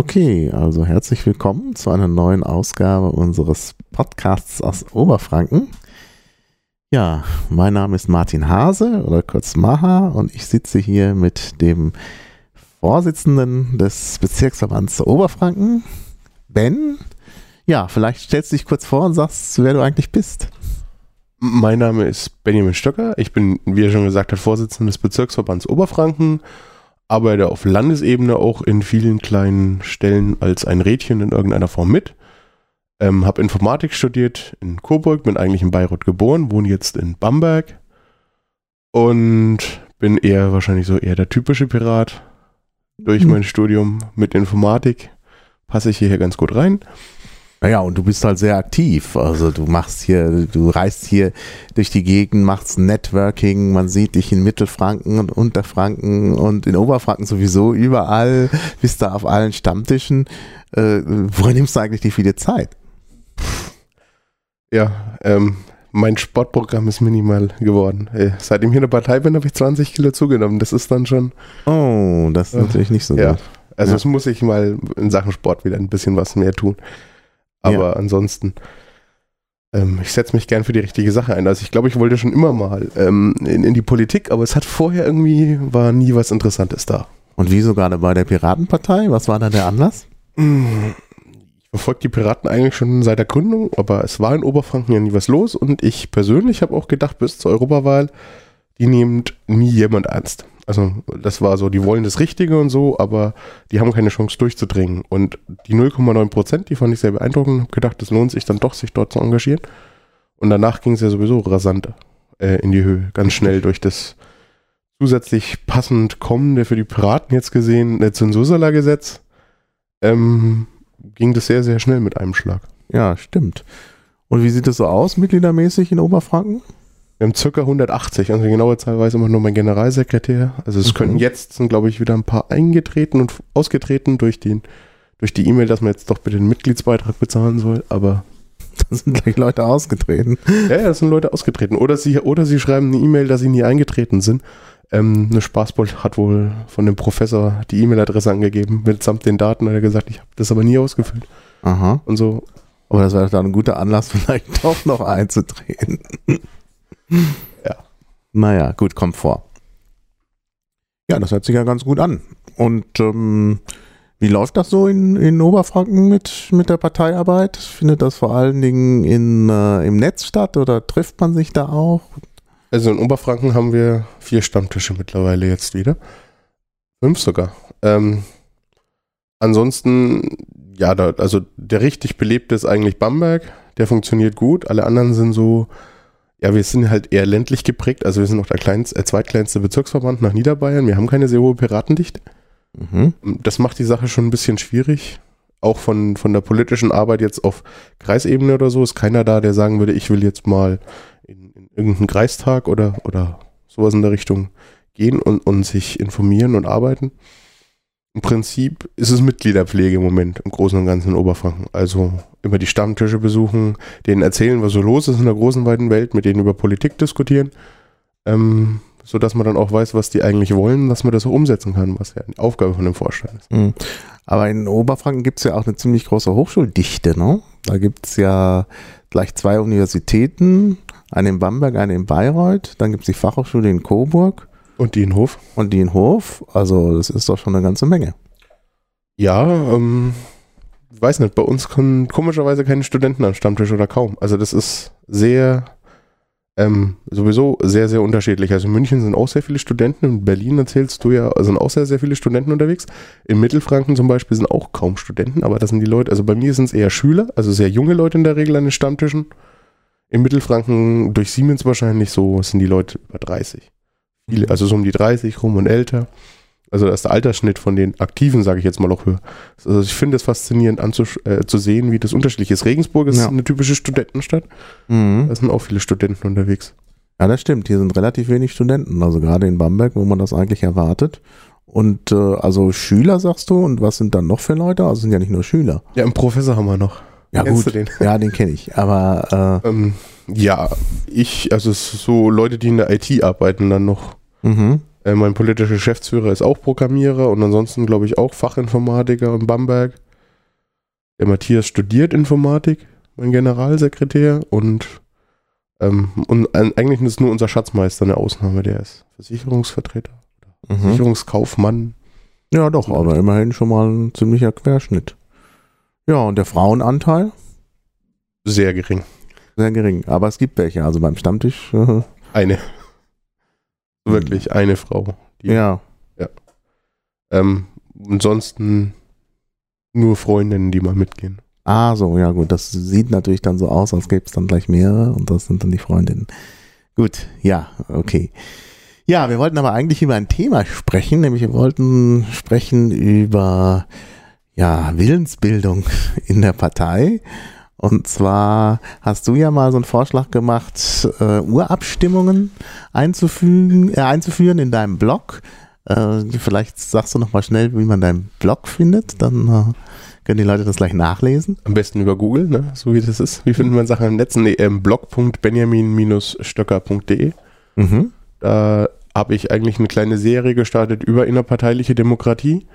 Okay, also herzlich willkommen zu einer neuen Ausgabe unseres Podcasts aus Oberfranken. Ja, mein Name ist Martin Hase oder kurz Maha und ich sitze hier mit dem Vorsitzenden des Bezirksverbands Oberfranken, Ben. Ja, vielleicht stellst du dich kurz vor und sagst, wer du eigentlich bist. Mein Name ist Benjamin Stöcker. Ich bin, wie er schon gesagt hat, Vorsitzender des Bezirksverbands Oberfranken arbeite auf Landesebene auch in vielen kleinen Stellen als ein Rädchen in irgendeiner Form mit. Ähm, habe Informatik studiert in Coburg, bin eigentlich in Bayreuth geboren, wohne jetzt in Bamberg und bin eher wahrscheinlich so eher der typische Pirat. Durch mhm. mein Studium mit Informatik passe ich hierher ganz gut rein. Naja, und du bist halt sehr aktiv. Also du machst hier, du reist hier durch die Gegend, machst Networking, man sieht dich in Mittelfranken und Unterfranken und in Oberfranken sowieso überall, bist da auf allen Stammtischen. Äh, woher nimmst du eigentlich die viele Zeit? Ja, ähm, mein Sportprogramm ist minimal geworden. Äh, seitdem ich in der Partei bin, habe ich 20 Kilo zugenommen. Das ist dann schon. Oh, das ist äh, natürlich nicht so ja. gut. Also es muss ich mal in Sachen Sport wieder ein bisschen was mehr tun. Aber ja. ansonsten, ähm, ich setze mich gern für die richtige Sache ein. Also ich glaube, ich wollte schon immer mal ähm, in, in, die Politik, aber es hat vorher irgendwie, war nie was Interessantes da. Und wieso gerade bei der Piratenpartei? Was war da der Anlass? Ich verfolge die Piraten eigentlich schon seit der Gründung, aber es war in Oberfranken ja nie was los und ich persönlich habe auch gedacht, bis zur Europawahl, die nimmt nie jemand ernst. Also das war so, die wollen das Richtige und so, aber die haben keine Chance durchzudringen. Und die 0,9 Prozent, die fand ich sehr beeindruckend. Hab gedacht, es lohnt sich dann doch, sich dort zu engagieren. Und danach ging es ja sowieso rasant äh, in die Höhe, ganz schnell durch das zusätzlich passend kommende für die Piraten jetzt gesehen äh, Zensursala-Gesetz ähm, ging das sehr, sehr schnell mit einem Schlag. Ja, stimmt. Und wie sieht es so aus, mitgliedermäßig in Oberfranken? Wir haben circa 180, also die genaue Zahl weiß immer nur mein Generalsekretär. Also es mhm. könnten jetzt, sind glaube ich wieder ein paar eingetreten und ausgetreten durch den durch die E-Mail, dass man jetzt doch bitte den Mitgliedsbeitrag bezahlen soll, aber da sind gleich Leute ausgetreten. Ja, ja, das sind Leute ausgetreten. Oder sie, oder sie schreiben eine E-Mail, dass sie nie eingetreten sind. Ähm, eine Spaßbold hat wohl von dem Professor die E-Mail-Adresse angegeben, mitsamt den Daten, hat er gesagt, ich habe das aber nie ausgefüllt. Aha. Und so. Aber das wäre dann ein guter Anlass, vielleicht doch noch einzutreten. Ja. Naja, gut, kommt vor. Ja, das hört sich ja ganz gut an. Und ähm, wie läuft das so in, in Oberfranken mit, mit der Parteiarbeit? Findet das vor allen Dingen in, äh, im Netz statt oder trifft man sich da auch? Also in Oberfranken haben wir vier Stammtische mittlerweile jetzt wieder. Fünf sogar. Ähm, ansonsten, ja, da, also der richtig belebte ist eigentlich Bamberg. Der funktioniert gut. Alle anderen sind so ja, wir sind halt eher ländlich geprägt. Also wir sind noch der kleinste, äh, zweitkleinste Bezirksverband nach Niederbayern. Wir haben keine sehr hohe Piratendichte. Mhm. Das macht die Sache schon ein bisschen schwierig. Auch von, von der politischen Arbeit jetzt auf Kreisebene oder so ist keiner da, der sagen würde, ich will jetzt mal in, in irgendeinen Kreistag oder, oder sowas in der Richtung gehen und, und sich informieren und arbeiten. Im Prinzip ist es Mitgliederpflege im Moment im Großen und Ganzen in Oberfranken. Also immer die Stammtische besuchen, denen erzählen, was so los ist in der großen, weiten Welt, mit denen über Politik diskutieren, ähm, sodass man dann auch weiß, was die eigentlich wollen, dass man das auch umsetzen kann, was ja eine Aufgabe von dem Vorstand ist. Mhm. Aber in Oberfranken gibt es ja auch eine ziemlich große Hochschuldichte, ne? Da gibt es ja gleich zwei Universitäten, eine in Bamberg, eine in Bayreuth, dann gibt es die Fachhochschule in Coburg. Und die in Hof. Und die in Hof, also das ist doch schon eine ganze Menge. Ja, ähm, weiß nicht, bei uns kommen komischerweise keine Studenten am Stammtisch oder kaum. Also das ist sehr, ähm, sowieso sehr, sehr unterschiedlich. Also in München sind auch sehr viele Studenten, in Berlin erzählst du ja, sind auch sehr, sehr viele Studenten unterwegs. In Mittelfranken zum Beispiel sind auch kaum Studenten, aber das sind die Leute, also bei mir sind es eher Schüler, also sehr junge Leute in der Regel an den Stammtischen. In Mittelfranken durch Siemens wahrscheinlich so sind die Leute über 30. Viele, also so um die 30 rum und älter. Also da ist der Altersschnitt von den Aktiven, sage ich jetzt mal, auch höher. Also ich finde es faszinierend äh, zu sehen, wie das unterschiedlich ist. Regensburg ist ja. eine typische Studentenstadt. Mhm. Da sind auch viele Studenten unterwegs. Ja, das stimmt. Hier sind relativ wenig Studenten. Also gerade in Bamberg, wo man das eigentlich erwartet. Und äh, also Schüler sagst du, und was sind dann noch für Leute? Also sind ja nicht nur Schüler. Ja, einen Professor haben wir noch. Ja, Kennst gut. Den? Ja, den kenne ich. Aber äh, ähm, ja, ich, also so Leute, die in der IT arbeiten, dann noch. Mhm. Äh, mein politischer Geschäftsführer ist auch Programmierer und ansonsten, glaube ich, auch Fachinformatiker in Bamberg. Der Matthias studiert Informatik, mein Generalsekretär und, ähm, und eigentlich ist nur unser Schatzmeister eine Ausnahme, der ist Versicherungsvertreter, Mhm. Versicherungskaufmann. Ja, doch, aber immerhin schon mal ein ziemlicher Querschnitt. Ja, und der Frauenanteil? Sehr gering. Sehr gering. Aber es gibt welche. Also beim Stammtisch, äh, Eine. Wirklich eine Frau. Die, ja. Ähm, ansonsten nur Freundinnen, die mal mitgehen. Ah, so, ja gut. Das sieht natürlich dann so aus, als gäbe es dann gleich mehrere und das sind dann die Freundinnen. Gut, ja, okay. Ja, wir wollten aber eigentlich über ein Thema sprechen, nämlich wir wollten sprechen über ja, Willensbildung in der Partei. Und zwar hast du ja mal so einen Vorschlag gemacht, äh, Urabstimmungen einzufügen, äh, einzuführen in deinem Blog. Äh, vielleicht sagst du noch mal schnell, wie man deinen Blog findet, dann äh, können die Leute das gleich nachlesen. Am besten über Google, ne? so wie das ist. Wie findet man Sachen im Netz? Nee, ähm, blog.benjamin-stöcker.de. Mhm. Da habe ich eigentlich eine kleine Serie gestartet über innerparteiliche Demokratie.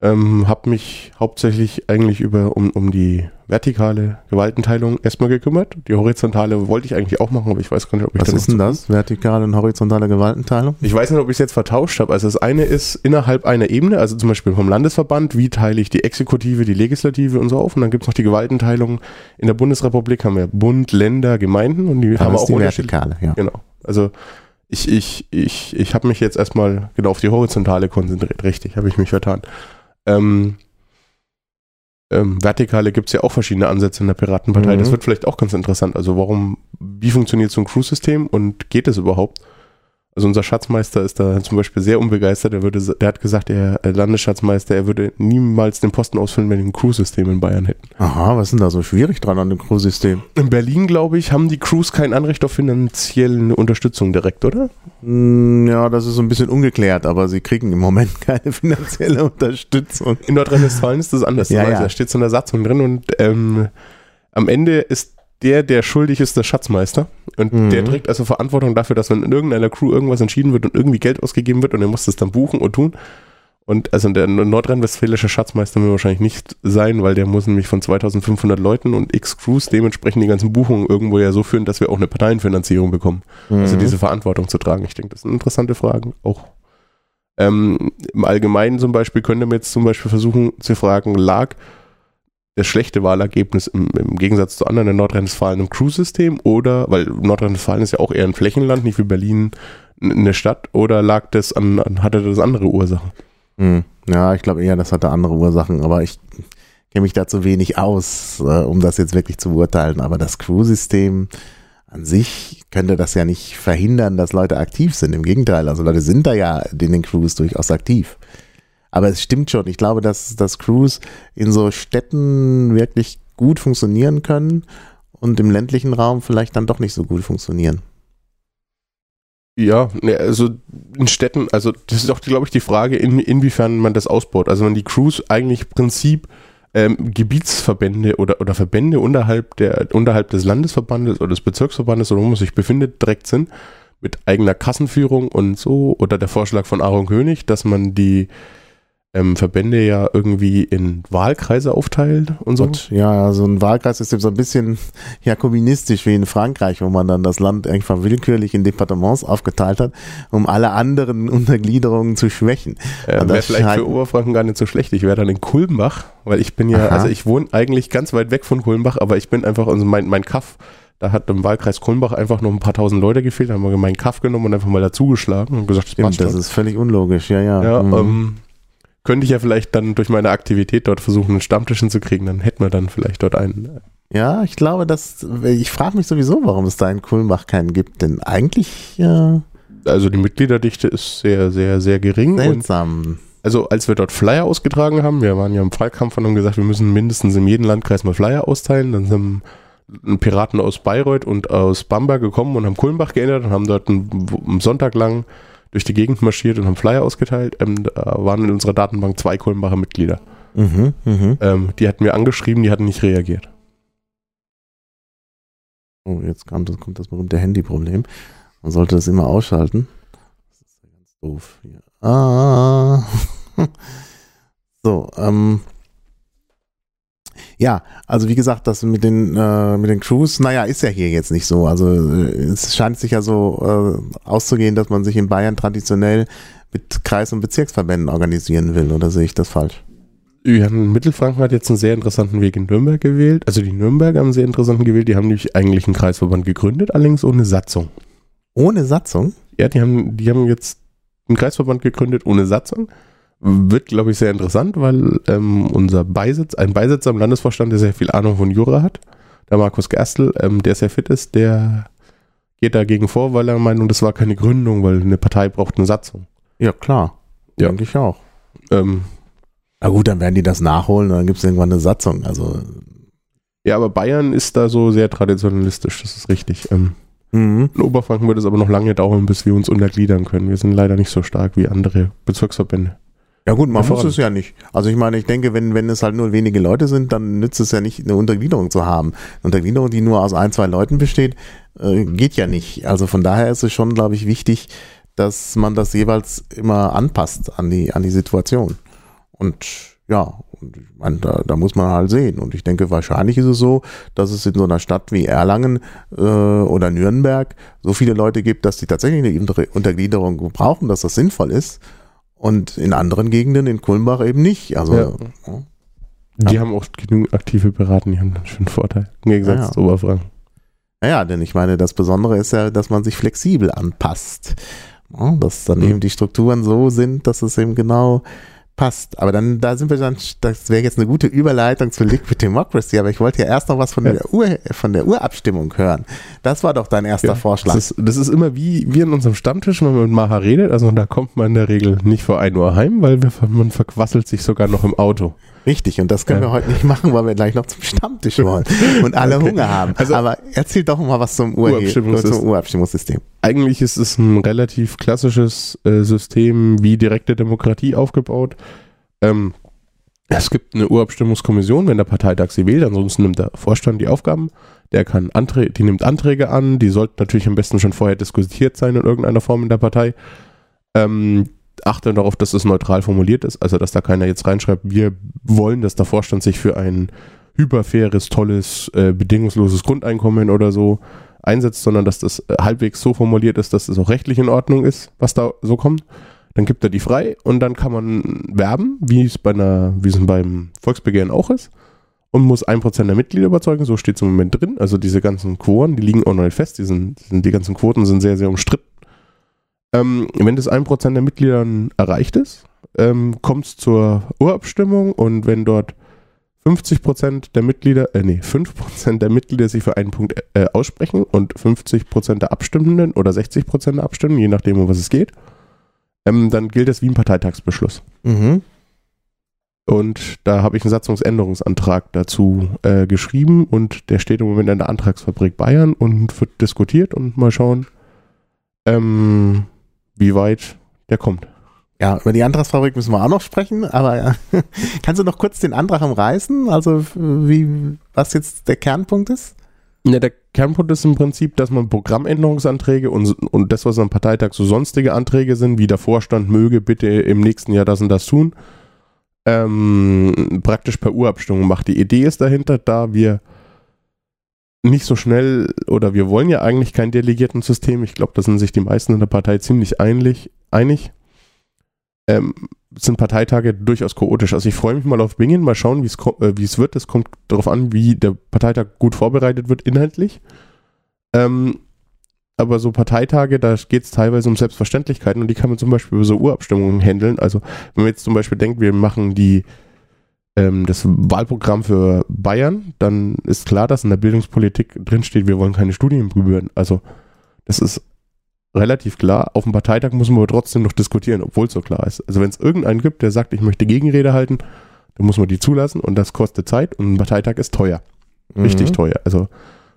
Ähm, habe mich hauptsächlich eigentlich über um, um die vertikale Gewaltenteilung erstmal gekümmert. Die horizontale wollte ich eigentlich auch machen, aber ich weiß gar nicht, ob ich Was ist denn das? Vertikale und horizontale Gewaltenteilung? Ich weiß nicht, ob ich es jetzt vertauscht habe. Also das eine ist innerhalb einer Ebene, also zum Beispiel vom Landesverband, wie teile ich die Exekutive, die Legislative und so auf. Und dann gibt es noch die Gewaltenteilung. In der Bundesrepublik haben wir Bund, Länder, Gemeinden und die Ja, haben auch die. Vertikale, ja. Genau. Also ich, ich, ich, ich habe mich jetzt erstmal genau auf die Horizontale konzentriert. Richtig, habe ich mich vertan. Ähm, ähm, Vertikale gibt es ja auch verschiedene Ansätze in der Piratenpartei. Mhm. Das wird vielleicht auch ganz interessant. Also warum, wie funktioniert so ein Crew-System und geht es überhaupt? Also unser Schatzmeister ist da zum Beispiel sehr unbegeistert. Er würde, der hat gesagt, der Landesschatzmeister, er würde niemals den Posten ausfüllen, wenn wir ein Crew-System in Bayern hätten. Aha, was ist denn da so schwierig dran an dem Crew-System? In Berlin, glaube ich, haben die Crews kein Anrecht auf finanzielle Unterstützung direkt, oder? Hm, Ja, das ist so ein bisschen ungeklärt, aber sie kriegen im Moment keine finanzielle Unterstützung. In Nordrhein-Westfalen ist das anders. Ja, weiß ja. Da steht so in der Satzung drin und ähm, am Ende ist der, der schuldig ist, der Schatzmeister. Und Mhm. der trägt also Verantwortung dafür, dass wenn in irgendeiner Crew irgendwas entschieden wird und irgendwie Geld ausgegeben wird und er muss das dann buchen und tun. Und also der nordrhein-westfälische Schatzmeister will wahrscheinlich nicht sein, weil der muss nämlich von 2500 Leuten und x Crews dementsprechend die ganzen Buchungen irgendwo ja so führen, dass wir auch eine Parteienfinanzierung bekommen. Also Mhm. diese Verantwortung zu tragen. Ich denke, das sind interessante Fragen auch. Ähm, Im Allgemeinen zum Beispiel könnte man jetzt zum Beispiel versuchen zu fragen, lag das schlechte Wahlergebnis im, im Gegensatz zu anderen in Nordrhein-Westfalen im Crew-System oder, weil Nordrhein-Westfalen ist ja auch eher ein Flächenland, nicht wie Berlin eine Stadt, oder lag das an, an hatte das andere Ursachen? Hm. Ja, ich glaube eher, das hatte andere Ursachen, aber ich kenne mich da zu wenig aus, äh, um das jetzt wirklich zu beurteilen. Aber das Crew-System an sich könnte das ja nicht verhindern, dass Leute aktiv sind. Im Gegenteil, also Leute sind da ja in den Crews durchaus aktiv. Aber es stimmt schon. Ich glaube, dass, dass Crews in so Städten wirklich gut funktionieren können und im ländlichen Raum vielleicht dann doch nicht so gut funktionieren. Ja, ne, also in Städten, also das ist auch, glaube ich, die Frage, in, inwiefern man das ausbaut. Also wenn die Crews eigentlich im Prinzip ähm, Gebietsverbände oder, oder Verbände unterhalb, der, unterhalb des Landesverbandes oder des Bezirksverbandes oder wo man sich befindet, direkt sind, mit eigener Kassenführung und so, oder der Vorschlag von Aaron König, dass man die ähm, Verbände ja irgendwie in Wahlkreise aufteilt und so. Und ja, so ein Wahlkreissystem so ein bisschen jakobinistisch wie in Frankreich, wo man dann das Land einfach willkürlich in Departements aufgeteilt hat, um alle anderen Untergliederungen zu schwächen. Äh, wäre das vielleicht scheint- für Oberfranken gar nicht so schlecht. Ich wäre dann in Kulmbach, weil ich bin ja, Aha. also ich wohne eigentlich ganz weit weg von Kulmbach, aber ich bin einfach, also mein, mein Kaff, da hat im Wahlkreis Kulmbach einfach noch ein paar tausend Leute gefehlt, da haben wir meinen Kaff genommen und einfach mal dazugeschlagen und gesagt, das passt Stimmt, das schon. ist völlig unlogisch, ja, ja. Ja, Mhm. ähm, könnte ich ja vielleicht dann durch meine Aktivität dort versuchen, einen Stammtisch hinzukriegen, dann hätten wir dann vielleicht dort einen. ja ich glaube, dass, ich frage mich sowieso, warum es da in Kulmbach keinen gibt, denn eigentlich äh, Also die Mitgliederdichte ist sehr, sehr, sehr gering seltsam. also als wir dort Flyer ausgetragen haben, wir waren ja im Fallkampf und haben gesagt, wir müssen mindestens in jedem Landkreis mal Flyer austeilen. Dann sind Piraten aus Bayreuth und aus Bamberg gekommen und haben Kulmbach geändert und haben dort einen, einen Sonntag lang durch die Gegend marschiert und haben Flyer ausgeteilt. Ähm, da waren in unserer Datenbank zwei Kulmbacher Mitglieder. Mhm, mhm. Ähm, die hatten wir angeschrieben, die hatten nicht reagiert. Oh, jetzt kommt, kommt das berühmte Handyproblem. Man sollte das immer ausschalten. Das ist ja ganz Doof hier. Ah. so, ähm. Ja, also wie gesagt, das mit den äh, mit den Crews, naja, ist ja hier jetzt nicht so. Also äh, es scheint sich ja so äh, auszugehen, dass man sich in Bayern traditionell mit Kreis- und Bezirksverbänden organisieren will, oder sehe ich das falsch? Ja, Mittelfranken hat jetzt einen sehr interessanten Weg in Nürnberg gewählt. Also die Nürnberger haben einen sehr interessanten gewählt. Die haben nämlich eigentlich einen Kreisverband gegründet, allerdings ohne Satzung. Ohne Satzung? Ja, die haben, die haben jetzt einen Kreisverband gegründet ohne Satzung. Wird, glaube ich, sehr interessant, weil ähm, unser Beisitz, ein Beisitzer im Landesvorstand, der sehr viel Ahnung von Jura hat, der Markus Gerstl, ähm, der sehr fit ist, der geht dagegen vor, weil er meint, das war keine Gründung, weil eine Partei braucht eine Satzung. Ja, klar. Ja. Denke ich auch. Ähm, Na gut, dann werden die das nachholen und dann gibt es irgendwann eine Satzung. Also, ja, aber Bayern ist da so sehr traditionalistisch, das ist richtig. Ähm, mhm. in Oberfranken wird es aber noch lange dauern, bis wir uns untergliedern können. Wir sind leider nicht so stark wie andere Bezirksverbände. Ja gut, man muss es ja nicht. Also ich meine, ich denke, wenn, wenn es halt nur wenige Leute sind, dann nützt es ja nicht, eine Untergliederung zu haben. Eine Untergliederung, die nur aus ein, zwei Leuten besteht, äh, geht ja nicht. Also von daher ist es schon, glaube ich, wichtig, dass man das jeweils immer anpasst an die, an die Situation. Und ja, und ich meine, da, da muss man halt sehen. Und ich denke, wahrscheinlich ist es so, dass es in so einer Stadt wie Erlangen äh, oder Nürnberg so viele Leute gibt, dass die tatsächlich eine Unter- Untergliederung brauchen, dass das sinnvoll ist. Und in anderen Gegenden, in Kulmbach eben nicht. Also, Ja. ja. Die haben auch genügend aktive Beraten, die haben dann schon einen Vorteil. Im Gegensatz Ja, ja. zu Oberfranken. Naja, denn ich meine, das Besondere ist ja, dass man sich flexibel anpasst. Ja, dass dann Mhm. eben die Strukturen so sind, dass es eben genau passt. Aber dann, da sind wir dann, das wäre jetzt eine gute Überleitung zu Liquid Democracy, aber ich wollte ja erst noch was von Ja. der Ur, von der Urabstimmung hören. Das war doch dein erster Ja, Vorschlag. Das ist, das ist immer wie wir in unserem Stammtisch, wenn man mit Maha redet. Also da kommt man in der Regel nicht vor 1 Uhr heim, weil wir, man verquasselt sich sogar noch im Auto. Richtig, und das können Ja. wir heute nicht machen, weil wir gleich noch zum Stammtisch wollen und alle Okay. Hunger haben. Also- aber erzähl doch mal was zum, Ur Urabstimmungssystem. Urabstimmungssystem. Eigentlich ist es ein relativ klassisches äh, System wie direkte Demokratie aufgebaut. Ähm, es gibt eine Urabstimmungskommission, wenn der Parteitag sie wählt, ansonsten nimmt der Vorstand die Aufgaben. Der kann Anträ die nimmt Anträge an, die sollten natürlich am besten schon vorher diskutiert sein in irgendeiner Form in der Partei. Ähm, achte darauf, dass es neutral formuliert ist, also dass da keiner jetzt reinschreibt, wir wollen, dass der Vorstand sich für ein hyperfaires, tolles, äh, bedingungsloses Grundeinkommen oder so einsetzt, sondern dass das äh, halbwegs so formuliert ist, dass es auch rechtlich in Ordnung ist, was da so kommt. Dann gibt er die frei und dann kann man werben, wie es bei einer, wie es beim Volksbegehren auch ist, und muss ein Prozent der Mitglieder überzeugen. So steht es im Moment drin. Also diese ganzen Quoren, die liegen auch noch nicht fest. Die, sind, die ganzen Quoten sind sehr, sehr umstritten. Ähm, wenn das ein Prozent der Mitglieder erreicht ist, ähm, kommt es zur Urabstimmung und wenn dort 50 Prozent der Mitglieder, äh, nee, 5 Prozent der Mitglieder sich für einen Punkt äh, aussprechen und 50 Prozent der Abstimmenden oder 60 Prozent der Abstimmenden, je nachdem, um was es geht, ähm, dann gilt das wie ein Parteitagsbeschluss. Mhm. Und da habe ich einen Satzungsänderungsantrag dazu äh, geschrieben und der steht im Moment in der Antragsfabrik Bayern und wird diskutiert und mal schauen, ähm, wie weit der kommt. Ja, über die Antragsfabrik müssen wir auch noch sprechen, aber kannst du noch kurz den Antrag umreißen? Also wie, was jetzt der Kernpunkt ist? Ja, der Kernpunkt ist im Prinzip, dass man Programmänderungsanträge und, und das, was am Parteitag so sonstige Anträge sind, wie der Vorstand möge bitte im nächsten Jahr das und das tun, ähm, praktisch per Urabstimmung macht. Die Idee ist dahinter, da wir nicht so schnell oder wir wollen ja eigentlich kein Delegiertensystem. Ich glaube, da sind sich die meisten in der Partei ziemlich einig. einig. Ähm, sind Parteitage durchaus chaotisch. Also ich freue mich mal auf Bingen, mal schauen, wie äh, es wird. Es kommt darauf an, wie der Parteitag gut vorbereitet wird inhaltlich. Ähm, aber so Parteitage, da geht es teilweise um Selbstverständlichkeiten und die kann man zum Beispiel über so Urabstimmungen handeln. Also wenn man jetzt zum Beispiel denkt, wir machen die ähm, das Wahlprogramm für Bayern, dann ist klar, dass in der Bildungspolitik drinsteht, wir wollen keine Studiengebühren. Also das ist relativ klar. Auf dem Parteitag muss man aber trotzdem noch diskutieren, obwohl es so klar ist. Also wenn es irgendeinen gibt, der sagt, ich möchte Gegenrede halten, dann muss man die zulassen und das kostet Zeit und ein Parteitag ist teuer. Richtig Mhm. teuer. Also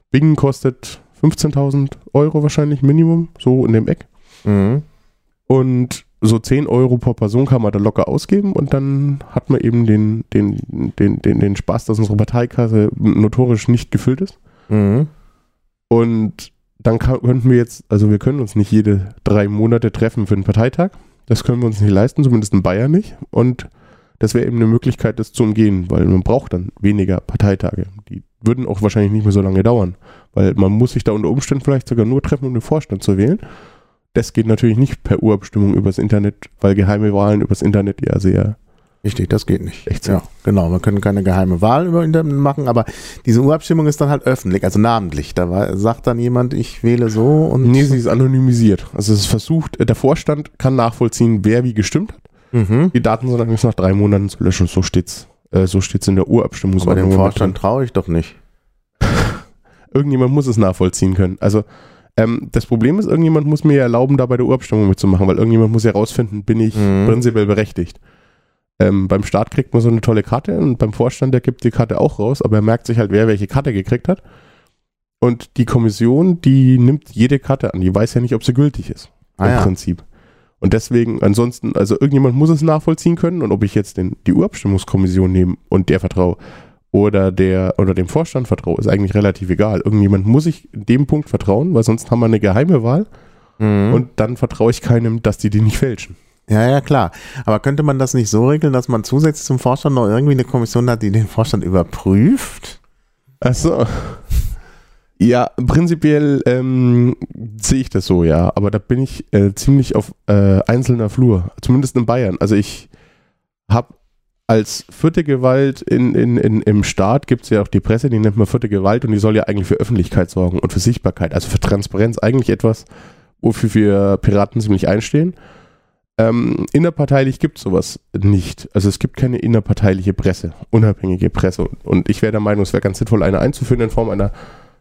Bingen kostet 15.000 Euro wahrscheinlich Minimum, so in dem Eck. Mhm. Und so 10 Euro pro Person kann man da locker ausgeben und dann hat man eben den, den, den, den, den Spaß, dass unsere Parteikasse notorisch nicht gefüllt ist. Mhm. Und dann kann, könnten wir jetzt, also wir können uns nicht jede drei Monate treffen für einen Parteitag. Das können wir uns nicht leisten, zumindest in Bayern nicht. Und das wäre eben eine Möglichkeit, das zu umgehen, weil man braucht dann weniger Parteitage. Die würden auch wahrscheinlich nicht mehr so lange dauern, weil man muss sich da unter Umständen vielleicht sogar nur treffen, um den Vorstand zu wählen. Das geht natürlich nicht per Urabstimmung übers Internet, weil geheime Wahlen übers Internet ja sehr Richtig, das geht nicht. Echt so? Ja, genau. Wir können keine geheime Wahl über Internet machen, aber diese Urabstimmung ist dann halt öffentlich, also namentlich. Da war, sagt dann jemand, ich wähle so und. Nee, sie ist anonymisiert. Also es ist versucht, äh, der Vorstand kann nachvollziehen, wer wie gestimmt hat. Mhm. Die Daten sind allerdings nach drei Monaten zu löschen. So steht's. Äh, so steht's in der Urabstimmung. Aber dem Vorstand traue ich doch nicht. Irgendjemand muss es nachvollziehen können. Also ähm, das Problem ist, irgendjemand muss mir ja erlauben, da bei der Urabstimmung mitzumachen, weil irgendjemand muss ja rausfinden, bin ich Mhm. prinzipiell berechtigt. Ähm, beim Staat kriegt man so eine tolle Karte und beim Vorstand, der gibt die Karte auch raus, aber er merkt sich halt, wer welche Karte gekriegt hat. Und die Kommission, die nimmt jede Karte an, die weiß ja nicht, ob sie gültig ist. Ah, Im ja. Prinzip. Und deswegen, ansonsten, also irgendjemand muss es nachvollziehen können und ob ich jetzt den, die Urabstimmungskommission nehme und der vertraue oder der oder dem Vorstand vertraue, ist eigentlich relativ egal. Irgendjemand muss ich in dem Punkt vertrauen, weil sonst haben wir eine geheime Wahl Mhm. und dann vertraue ich keinem, dass die die nicht fälschen. Ja, ja, klar. Aber könnte man das nicht so regeln, dass man zusätzlich zum Vorstand noch irgendwie eine Kommission hat, die den Vorstand überprüft? Achso. Ja, prinzipiell ähm, sehe ich das so, ja. Aber da bin ich äh, ziemlich auf äh, einzelner Flur. Zumindest in Bayern. Also ich habe als vierte Gewalt in, in, in, im Staat gibt es ja auch die Presse, die nennt man vierte Gewalt und die soll ja eigentlich für Öffentlichkeit sorgen und für Sichtbarkeit, also für Transparenz. Eigentlich etwas, wofür wir Piraten ziemlich einstehen. Ähm, innerparteilich gibt es sowas nicht. Also es gibt keine innerparteiliche Presse, unabhängige Presse. Und ich wäre der Meinung, es wäre ganz sinnvoll, eine einzuführen in Form einer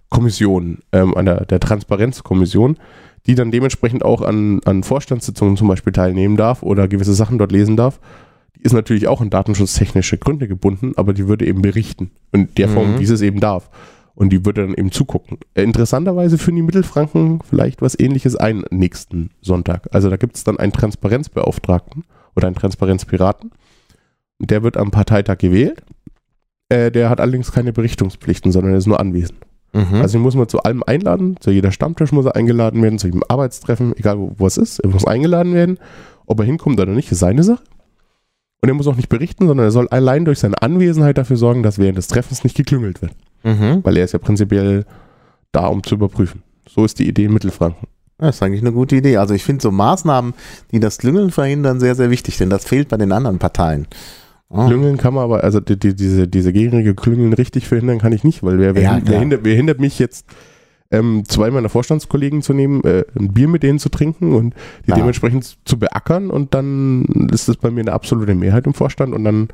Kommission, ähm, einer der Transparenzkommission, die dann dementsprechend auch an, an Vorstandssitzungen zum Beispiel teilnehmen darf oder gewisse Sachen dort lesen darf. Die ist natürlich auch an datenschutztechnische Gründe gebunden, aber die würde eben berichten. In der Form, Mhm. wie sie es eben darf. Und die würde dann eben zugucken. Äh, interessanterweise führen die Mittelfranken vielleicht was ähnliches ein nächsten Sonntag. Also da gibt es dann einen Transparenzbeauftragten oder einen Transparenzpiraten. Der wird am Parteitag gewählt. Äh, der hat allerdings keine Berichtungspflichten, sondern er ist nur anwesend. Mhm. Also ihn muss man zu allem einladen, zu jeder Stammtisch muss er eingeladen werden, zu jedem Arbeitstreffen, egal wo, wo es ist, er muss eingeladen werden. Ob er hinkommt oder nicht, ist seine Sache. Und er muss auch nicht berichten, sondern er soll allein durch seine Anwesenheit dafür sorgen, dass während des Treffens nicht geklüngelt wird. mhm. Weil er ist ja prinzipiell da, um zu überprüfen. So ist die Idee in Mittelfranken. Das ist eigentlich eine gute Idee. Also ich finde so Maßnahmen, die das Klüngeln verhindern, sehr, sehr wichtig, denn das fehlt bei den anderen Parteien. Oh. Klüngeln kann man aber, also die, die, diese, diese gängrige Klüngeln richtig verhindern kann ich nicht, weil wer, wer, Ja, wer, hindert, wer hindert mich jetzt, ähm, zwei meiner Vorstandskollegen zu nehmen, äh, ein Bier mit denen zu trinken und die Ja. dementsprechend zu beackern und dann ist das bei mir eine absolute Mehrheit im Vorstand und dann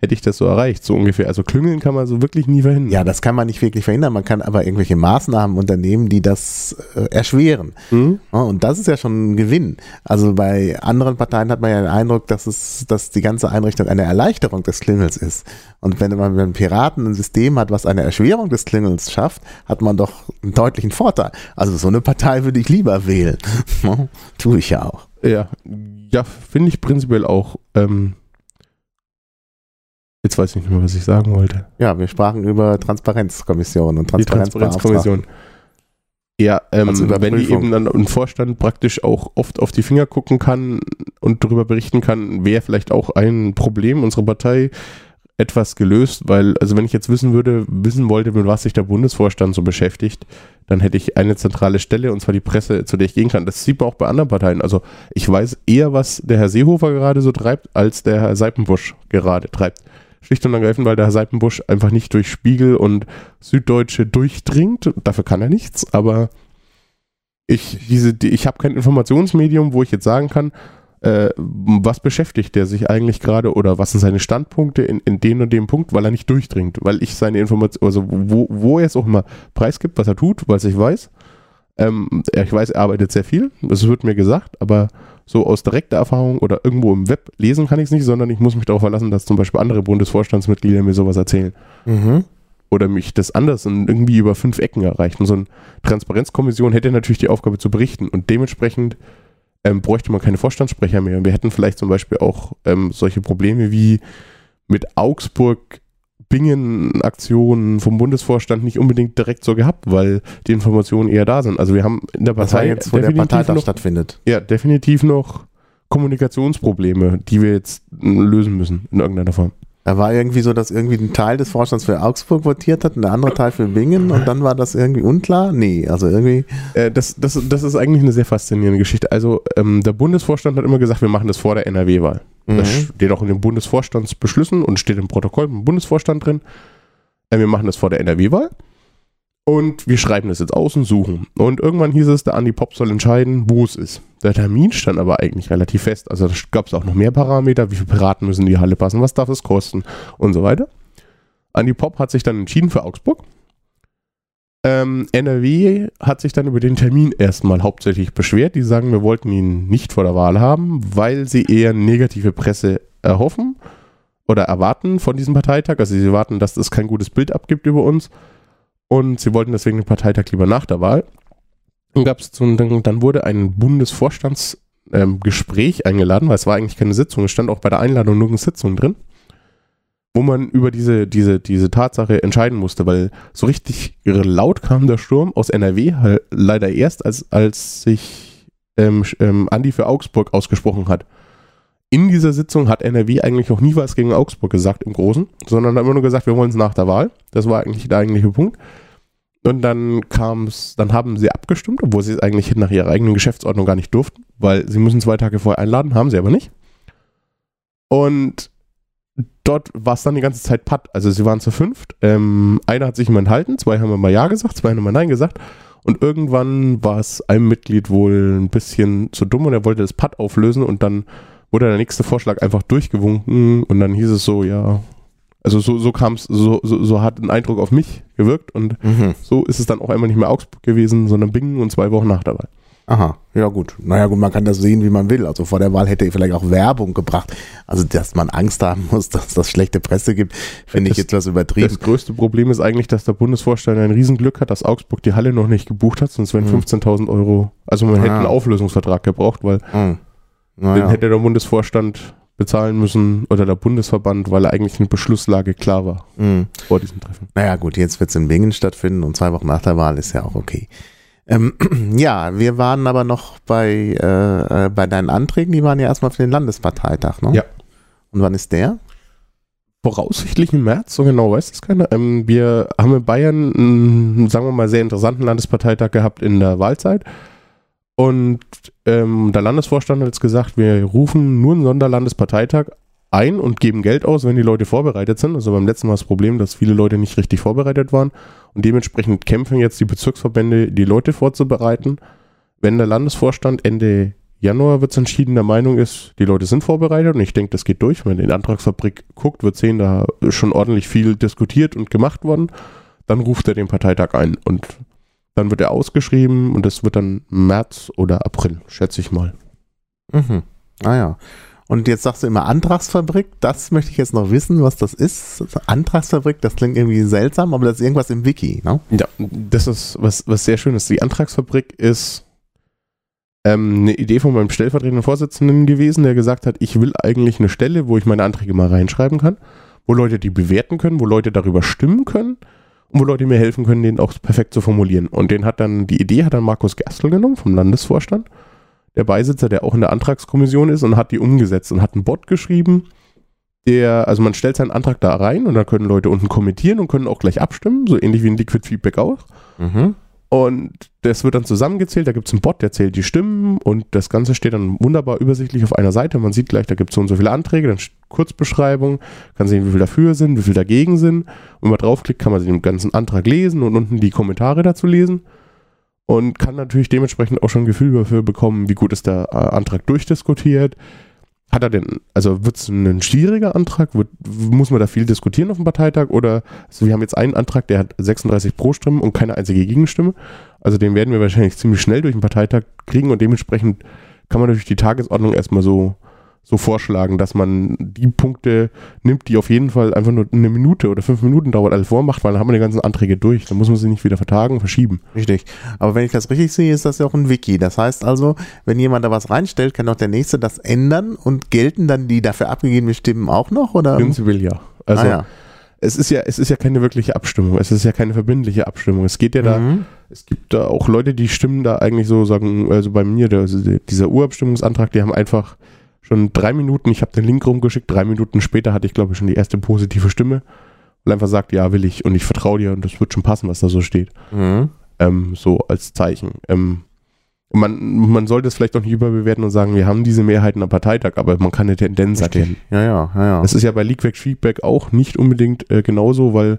hätte ich das so erreicht, so ungefähr. Also Klüngeln kann man so wirklich nie verhindern. Ja, das kann man nicht wirklich verhindern. Man kann aber irgendwelche Maßnahmen unternehmen, die das äh, erschweren. Hm? Ja, und das ist ja schon ein Gewinn. Also bei anderen Parteien hat man ja den Eindruck, dass es, dass die ganze Einrichtung eine Erleichterung des Klingels ist. Und wenn man beim Piraten ein System hat, was eine Erschwerung des Klingels schafft, hat man doch einen deutlichen Vorteil. Also so eine Partei würde ich lieber wählen. Tue ich ja auch. Ja, ja finde ich prinzipiell auch. Ähm, jetzt weiß ich nicht mehr, was ich sagen wollte. Ja, wir sprachen über Transparenzkommission und Die. Transparenzkommission. Ja, ähm, Also wenn die eben dann im Vorstand praktisch auch oft auf die Finger gucken kann und darüber berichten kann, wäre vielleicht auch ein Problem unserer Partei etwas gelöst, weil, also wenn ich jetzt wissen würde, wissen wollte, mit was sich der Bundesvorstand so beschäftigt, dann hätte ich eine zentrale Stelle, und zwar die Presse, zu der ich gehen kann. Das sieht man auch bei anderen Parteien. Also ich weiß eher, was der Herr Seehofer gerade so treibt, als der Herr Seipenbusch gerade treibt. Schlicht und ergreifend, weil der Herr Seipenbusch einfach nicht durch Spiegel und Süddeutsche durchdringt. Dafür kann er nichts, aber ich, ich habe kein Informationsmedium, wo ich jetzt sagen kann, äh, was beschäftigt der sich eigentlich gerade oder was sind seine Standpunkte in, in dem und dem Punkt, weil er nicht durchdringt, weil ich seine Information, also wo, wo er es auch immer preisgibt, was er tut, was ich weiß. Ähm, ich weiß, er arbeitet sehr viel, das wird mir gesagt, aber so aus direkter Erfahrung oder irgendwo im Web lesen kann ich es nicht, sondern ich muss mich darauf verlassen, dass zum Beispiel andere Bundesvorstandsmitglieder mir sowas erzählen Mhm. oder mich das anders und irgendwie über fünf Ecken erreicht. Und so eine Transparenzkommission hätte natürlich die Aufgabe zu berichten und dementsprechend ähm, bräuchte man keine Vorstandssprecher mehr. Und wir hätten vielleicht zum Beispiel auch ähm, solche Probleme wie mit Augsburg Bingen-Aktionen vom Bundesvorstand nicht unbedingt direkt so gehabt, weil die Informationen eher da sind. Also wir haben in der Partei jetzt, wo der Parteitag noch, stattfindet. ja, definitiv noch Kommunikationsprobleme, die wir jetzt lösen müssen in irgendeiner Form. Da war irgendwie so, dass irgendwie ein Teil des Vorstands für Augsburg votiert hat und der andere Teil für Bingen und dann war das irgendwie unklar? Nee, also irgendwie. Äh, das, das, das ist eigentlich eine sehr faszinierende Geschichte. Also ähm, der Bundesvorstand hat immer gesagt, wir machen das vor der NRW-Wahl. Mhm. Das steht auch in den Bundesvorstandsbeschlüssen und steht im Protokoll im Bundesvorstand drin. Äh, wir machen das vor der NRW-Wahl. Und wir schreiben das jetzt aus und suchen. Und irgendwann hieß es, der Andi Pop soll entscheiden, wo es ist. Der Termin stand aber eigentlich relativ fest. Also da gab es auch noch mehr Parameter, wie viele Piraten müssen in die Halle passen, was darf es kosten und so weiter. Andi Pop hat sich dann entschieden für Augsburg. Ähm, NRW hat sich dann über den Termin erstmal hauptsächlich beschwert. Die sagen, wir wollten ihn nicht vor der Wahl haben, weil sie eher negative Presse erhoffen oder erwarten von diesem Parteitag. Also sie erwarten, dass es kein gutes Bild abgibt über uns und sie wollten deswegen den Parteitag lieber nach der Wahl. Und gab's so, dann, wurde ein Bundesvorstandsgespräch ähm, eingeladen, weil es war eigentlich keine Sitzung, es stand auch bei der Einladung nur eine Sitzung drin, wo man über diese, diese, diese Tatsache entscheiden musste, weil so richtig laut kam der Sturm aus NRW halt leider erst, als, als sich ähm, ähm, Andi für Augsburg ausgesprochen hat. In dieser Sitzung hat NRW eigentlich auch nie was gegen Augsburg gesagt im Großen, sondern hat immer nur gesagt, wir wollen es nach der Wahl. Das war eigentlich der eigentliche Punkt. Und dann kam es, dann haben sie abgestimmt, obwohl sie es eigentlich nach ihrer eigenen Geschäftsordnung gar nicht durften, weil sie müssen zwei Tage vorher einladen, haben sie aber nicht. Und dort war es dann die ganze Zeit Patt. Also sie waren zu fünft. Ähm, einer hat sich immer enthalten, zwei haben immer Ja gesagt, zwei haben immer Nein gesagt. Und irgendwann war es einem Mitglied wohl ein bisschen zu dumm und er wollte das Patt auflösen und dann wurde der nächste Vorschlag einfach durchgewunken und dann hieß es so, ja, also so, so kam es, so, so, so, hat ein Eindruck auf mich gewirkt und mhm. so ist es dann auch einmal nicht mehr Augsburg gewesen, sondern Bingen und zwei Wochen nach der Wahl. Aha, ja gut. Naja gut, man kann das sehen, wie man will. Also vor der Wahl hätte er vielleicht auch Werbung gebracht. Also dass man Angst haben muss, dass das schlechte Presse gibt, finde ich etwas übertrieben. Das größte Problem ist eigentlich, dass der Bundesvorstand ein Riesenglück hat, dass Augsburg die Halle noch nicht gebucht hat, sonst wären mhm. 15.000 Euro, also man ah. hätte einen Auflösungsvertrag gebraucht, weil mhm. Naja. den hätte der Bundesvorstand bezahlen müssen oder der Bundesverband, weil eigentlich eine Beschlusslage klar war mhm. vor diesem Treffen. Naja gut, jetzt wird es in Bingen stattfinden und zwei Wochen nach der Wahl ist ja auch okay. Ähm, ja, wir waren aber noch bei, äh, äh, bei deinen Anträgen, die waren ja erstmal für den Landesparteitag, ne? Ja. Und wann ist der? Voraussichtlich im März, so genau weiß es keiner. Ähm, wir haben in Bayern einen, sagen wir mal, sehr interessanten Landesparteitag gehabt in der Wahlzeit. Und ähm, der Landesvorstand hat jetzt gesagt, wir rufen nur einen Sonderlandesparteitag ein und geben Geld aus, wenn die Leute vorbereitet sind. Also beim letzten Mal das Problem, dass viele Leute nicht richtig vorbereitet waren. Und dementsprechend kämpfen jetzt die Bezirksverbände, die Leute vorzubereiten. Wenn der Landesvorstand Ende Januar wird es entschieden, der Meinung ist, die Leute sind vorbereitet und ich denke, das geht durch. Wenn man in die Antragsfabrik guckt, wird sehen, da ist schon ordentlich viel diskutiert und gemacht worden. Dann ruft er den Parteitag ein und dann wird er ausgeschrieben und das wird dann März oder April, schätze ich mal. Mhm. Ah ja. Und jetzt sagst du immer Antragsfabrik. Das möchte ich jetzt noch wissen, was das ist. Antragsfabrik, das klingt irgendwie seltsam, aber das ist irgendwas im Wiki, ne? Ja, das ist was, was sehr schön ist. Die Antragsfabrik ist ähm, eine Idee von meinem stellvertretenden Vorsitzenden gewesen, der gesagt hat, ich will eigentlich eine Stelle, wo ich meine Anträge mal reinschreiben kann, wo Leute die bewerten können, wo Leute darüber stimmen können und wo Leute mir helfen können, den auch perfekt zu formulieren. Und den hat dann, die Idee hat dann Markus Gerstl genommen vom Landesvorstand, der Beisitzer, der auch in der Antragskommission ist und hat die umgesetzt und hat einen Bot geschrieben, der, also man stellt seinen Antrag da rein und dann können Leute unten kommentieren und können auch gleich abstimmen, so ähnlich wie ein Liquid Feedback auch. Mhm. Und das wird dann zusammengezählt, da gibt es einen Bot, der zählt die Stimmen und das Ganze steht dann wunderbar übersichtlich auf einer Seite. Man sieht gleich, da gibt es so und so viele Anträge, dann Kurzbeschreibung, kann sehen, wie viel dafür sind, wie viel dagegen sind. Und wenn man draufklickt, kann man den ganzen Antrag lesen und unten die Kommentare dazu lesen. Und kann natürlich dementsprechend auch schon ein Gefühl dafür bekommen, wie gut ist der äh, Antrag durchdiskutiert, hat er denn, also wird es ein schwieriger Antrag? Wird, muss man da viel diskutieren auf dem Parteitag? Oder, also wir haben jetzt einen Antrag, der hat 36 Pro-Stimmen und keine einzige Gegenstimme. Also den werden wir wahrscheinlich ziemlich schnell durch den Parteitag kriegen und dementsprechend kann man natürlich die Tagesordnung erstmal so so vorschlagen, dass man die Punkte nimmt, die auf jeden Fall einfach nur eine Minute oder fünf Minuten dauert, alles vormacht, weil dann haben wir die ganzen Anträge durch. Dann muss man sie nicht wieder vertagen, verschieben. Richtig. Aber wenn ich das richtig sehe, ist das ja auch ein Wiki. Das heißt also, wenn jemand da was reinstellt, kann auch der Nächste das ändern und gelten dann die dafür abgegebenen Stimmen auch noch? Oder? Prinzipiell ja. Also, ah, ja. es ist ja, es ist ja keine wirkliche Abstimmung, es ist ja keine verbindliche Abstimmung. Es geht ja da, Mhm. es gibt da auch Leute, die stimmen da eigentlich so, sagen, also bei mir, der, also dieser Urabstimmungsantrag, die haben einfach schon drei Minuten, ich habe den Link rumgeschickt, drei Minuten später hatte ich, glaube ich, schon die erste positive Stimme und einfach sagt, ja, will ich und ich vertraue dir und das wird schon passen, was da so steht. Mhm. Ähm, so als Zeichen. Ähm, man, man sollte es vielleicht auch nicht überbewerten und sagen, wir haben diese Mehrheiten am Parteitag, aber man kann eine Tendenz erkennen. Ja, ja, ja, ja. Das ist ja bei League Feedback auch nicht unbedingt äh, genauso, weil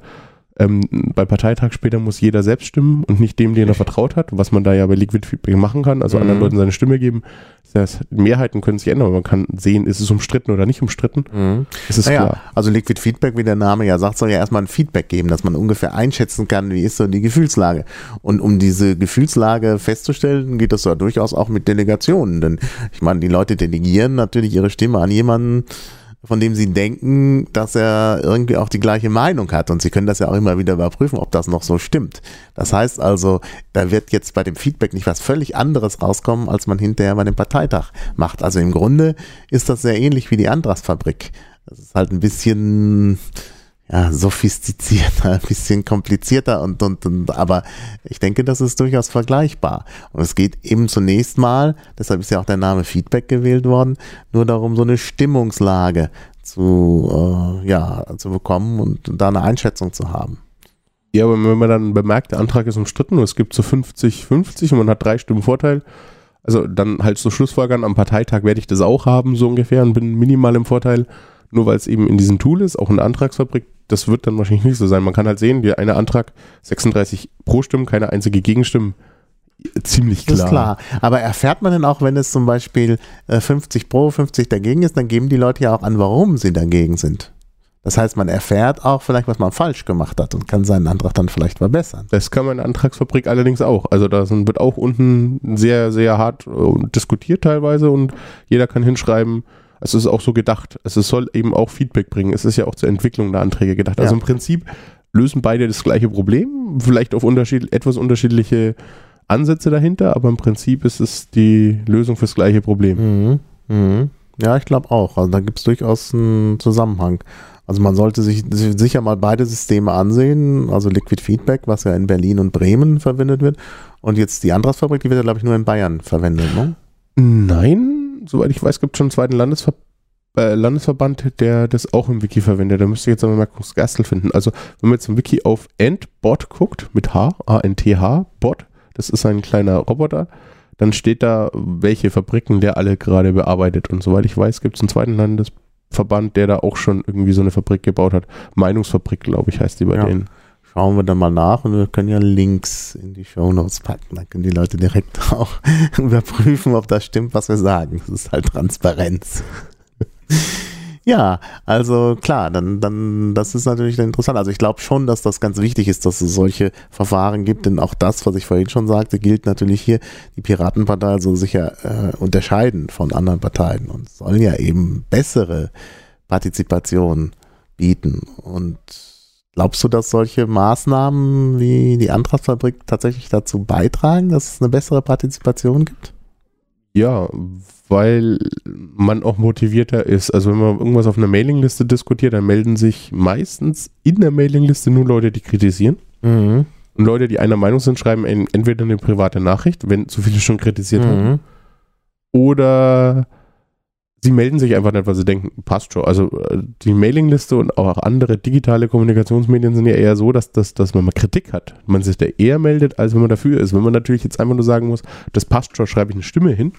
ähm, bei Parteitag später muss jeder selbst stimmen und nicht dem, den er vertraut hat, was man da ja bei Liquid Feedback machen kann, also Mhm. anderen Leuten seine Stimme geben. Das heißt, Mehrheiten können sich ändern, aber man kann sehen, ist es umstritten oder nicht umstritten. Mhm. Es ist Naja, klar. also Liquid Feedback, wie der Name ja sagt, soll ja erstmal ein Feedback geben, dass man ungefähr einschätzen kann, wie ist so die Gefühlslage. Und um diese Gefühlslage festzustellen, geht das ja durchaus auch mit Delegationen. Denn ich meine, die Leute delegieren natürlich ihre Stimme an jemanden, von dem sie denken, dass er irgendwie auch die gleiche Meinung hat. Und sie können das ja auch immer wieder überprüfen, ob das noch so stimmt. Das heißt also, da wird jetzt bei dem Feedback nicht was völlig anderes rauskommen, als man hinterher bei dem Parteitag macht. Also im Grunde ist das sehr ähnlich wie die Andras-Fabrik. Das ist halt ein bisschen ja, sophistizierter, ein bisschen komplizierter und, und, und aber ich denke, das ist durchaus vergleichbar. Und es geht eben zunächst mal, deshalb ist ja auch der Name Feedback gewählt worden, nur darum, so eine Stimmungslage zu, äh, ja, zu bekommen und da eine Einschätzung zu haben. Ja, aber wenn man dann bemerkt, der Antrag ist umstritten und es gibt so 50-50 und man hat drei Stimmen Vorteil, also dann halt so Schlussfolgern, am Parteitag werde ich das auch haben, so ungefähr, und bin minimal im Vorteil, nur weil es eben in diesem Tool ist, auch in der Antragsfabrik, das wird dann wahrscheinlich nicht so sein. Man kann halt sehen, der eine Antrag 36 pro Stimmen, keine einzige Gegenstimme. Ziemlich klar. Das ist klar. Aber erfährt man denn auch, wenn es zum Beispiel äh, 50 pro, 50 dagegen ist, dann geben die Leute ja auch an, warum sie dagegen sind. Das heißt, man erfährt auch vielleicht, was man falsch gemacht hat und kann seinen Antrag dann vielleicht verbessern. Das kann man in der Antragsfabrik allerdings auch. Also da wird auch unten sehr, sehr hart äh, diskutiert teilweise und jeder kann hinschreiben, es ist auch so gedacht. Es soll eben auch Feedback bringen. Es ist ja auch zur Entwicklung der Anträge gedacht. Also Ja. im Prinzip lösen beide das gleiche Problem, vielleicht auf unterschied etwas unterschiedliche Ansätze dahinter, aber im Prinzip ist es die Lösung fürs gleiche Problem. Mhm. Mhm. Ja, ich glaube auch. Also da gibt es durchaus einen Zusammenhang. Also man sollte sich sich sicher mal beide Systeme ansehen, also Liquid Feedback, was ja in Berlin und Bremen verwendet wird. Und jetzt die Andras-Fabrik, die wird ja, glaube ich, nur in Bayern verwendet. Ne? Nein, soweit ich weiß, gibt es schon einen zweiten Landesver äh, Landesverband, der das auch im Wiki verwendet. Da müsste ich jetzt aber mal kurz Gastel finden. Also, wenn man jetzt im Wiki auf Endbot guckt, mit H, A-N-T-H, Bot, das ist ein kleiner Roboter, dann steht da, welche Fabriken der alle gerade bearbeitet. Und soweit ich weiß, gibt es einen zweiten Landesverband, der da auch schon irgendwie so eine Fabrik gebaut hat. Meinungsfabrik, glaube ich, heißt die bei Ja. denen. Schauen wir dann mal nach und wir können ja Links in die Shownotes packen. Dann können die Leute direkt auch überprüfen, ob das stimmt, was wir sagen. Das ist halt Transparenz. ja, also klar, dann, dann, das ist natürlich interessant. Also ich glaube schon, dass das ganz wichtig ist, dass es solche Verfahren gibt, denn auch das, was ich vorhin schon sagte, gilt natürlich hier, die Piratenpartei soll sich ja äh, unterscheiden von anderen Parteien und soll ja eben bessere Partizipation bieten. Und Glaubst du, dass solche Maßnahmen wie die Antragsfabrik tatsächlich dazu beitragen, dass es eine bessere Partizipation gibt? Ja, weil man auch motivierter ist. Also wenn man irgendwas auf einer Mailingliste diskutiert, dann melden sich meistens in der Mailingliste nur Leute, die kritisieren. Mhm. Und Leute, die einer Meinung sind, schreiben en- entweder eine private Nachricht, wenn zu viele schon kritisiert haben, Mhm. oder sie melden sich einfach nicht, weil sie denken, passt schon. Also äh, die Mailingliste und auch andere digitale Kommunikationsmedien sind ja eher so, dass, dass, dass man mal Kritik hat. Man sich da eher meldet, als wenn man dafür ist. Wenn man natürlich jetzt einfach nur sagen muss, das passt schon, schreibe ich eine Stimme hin,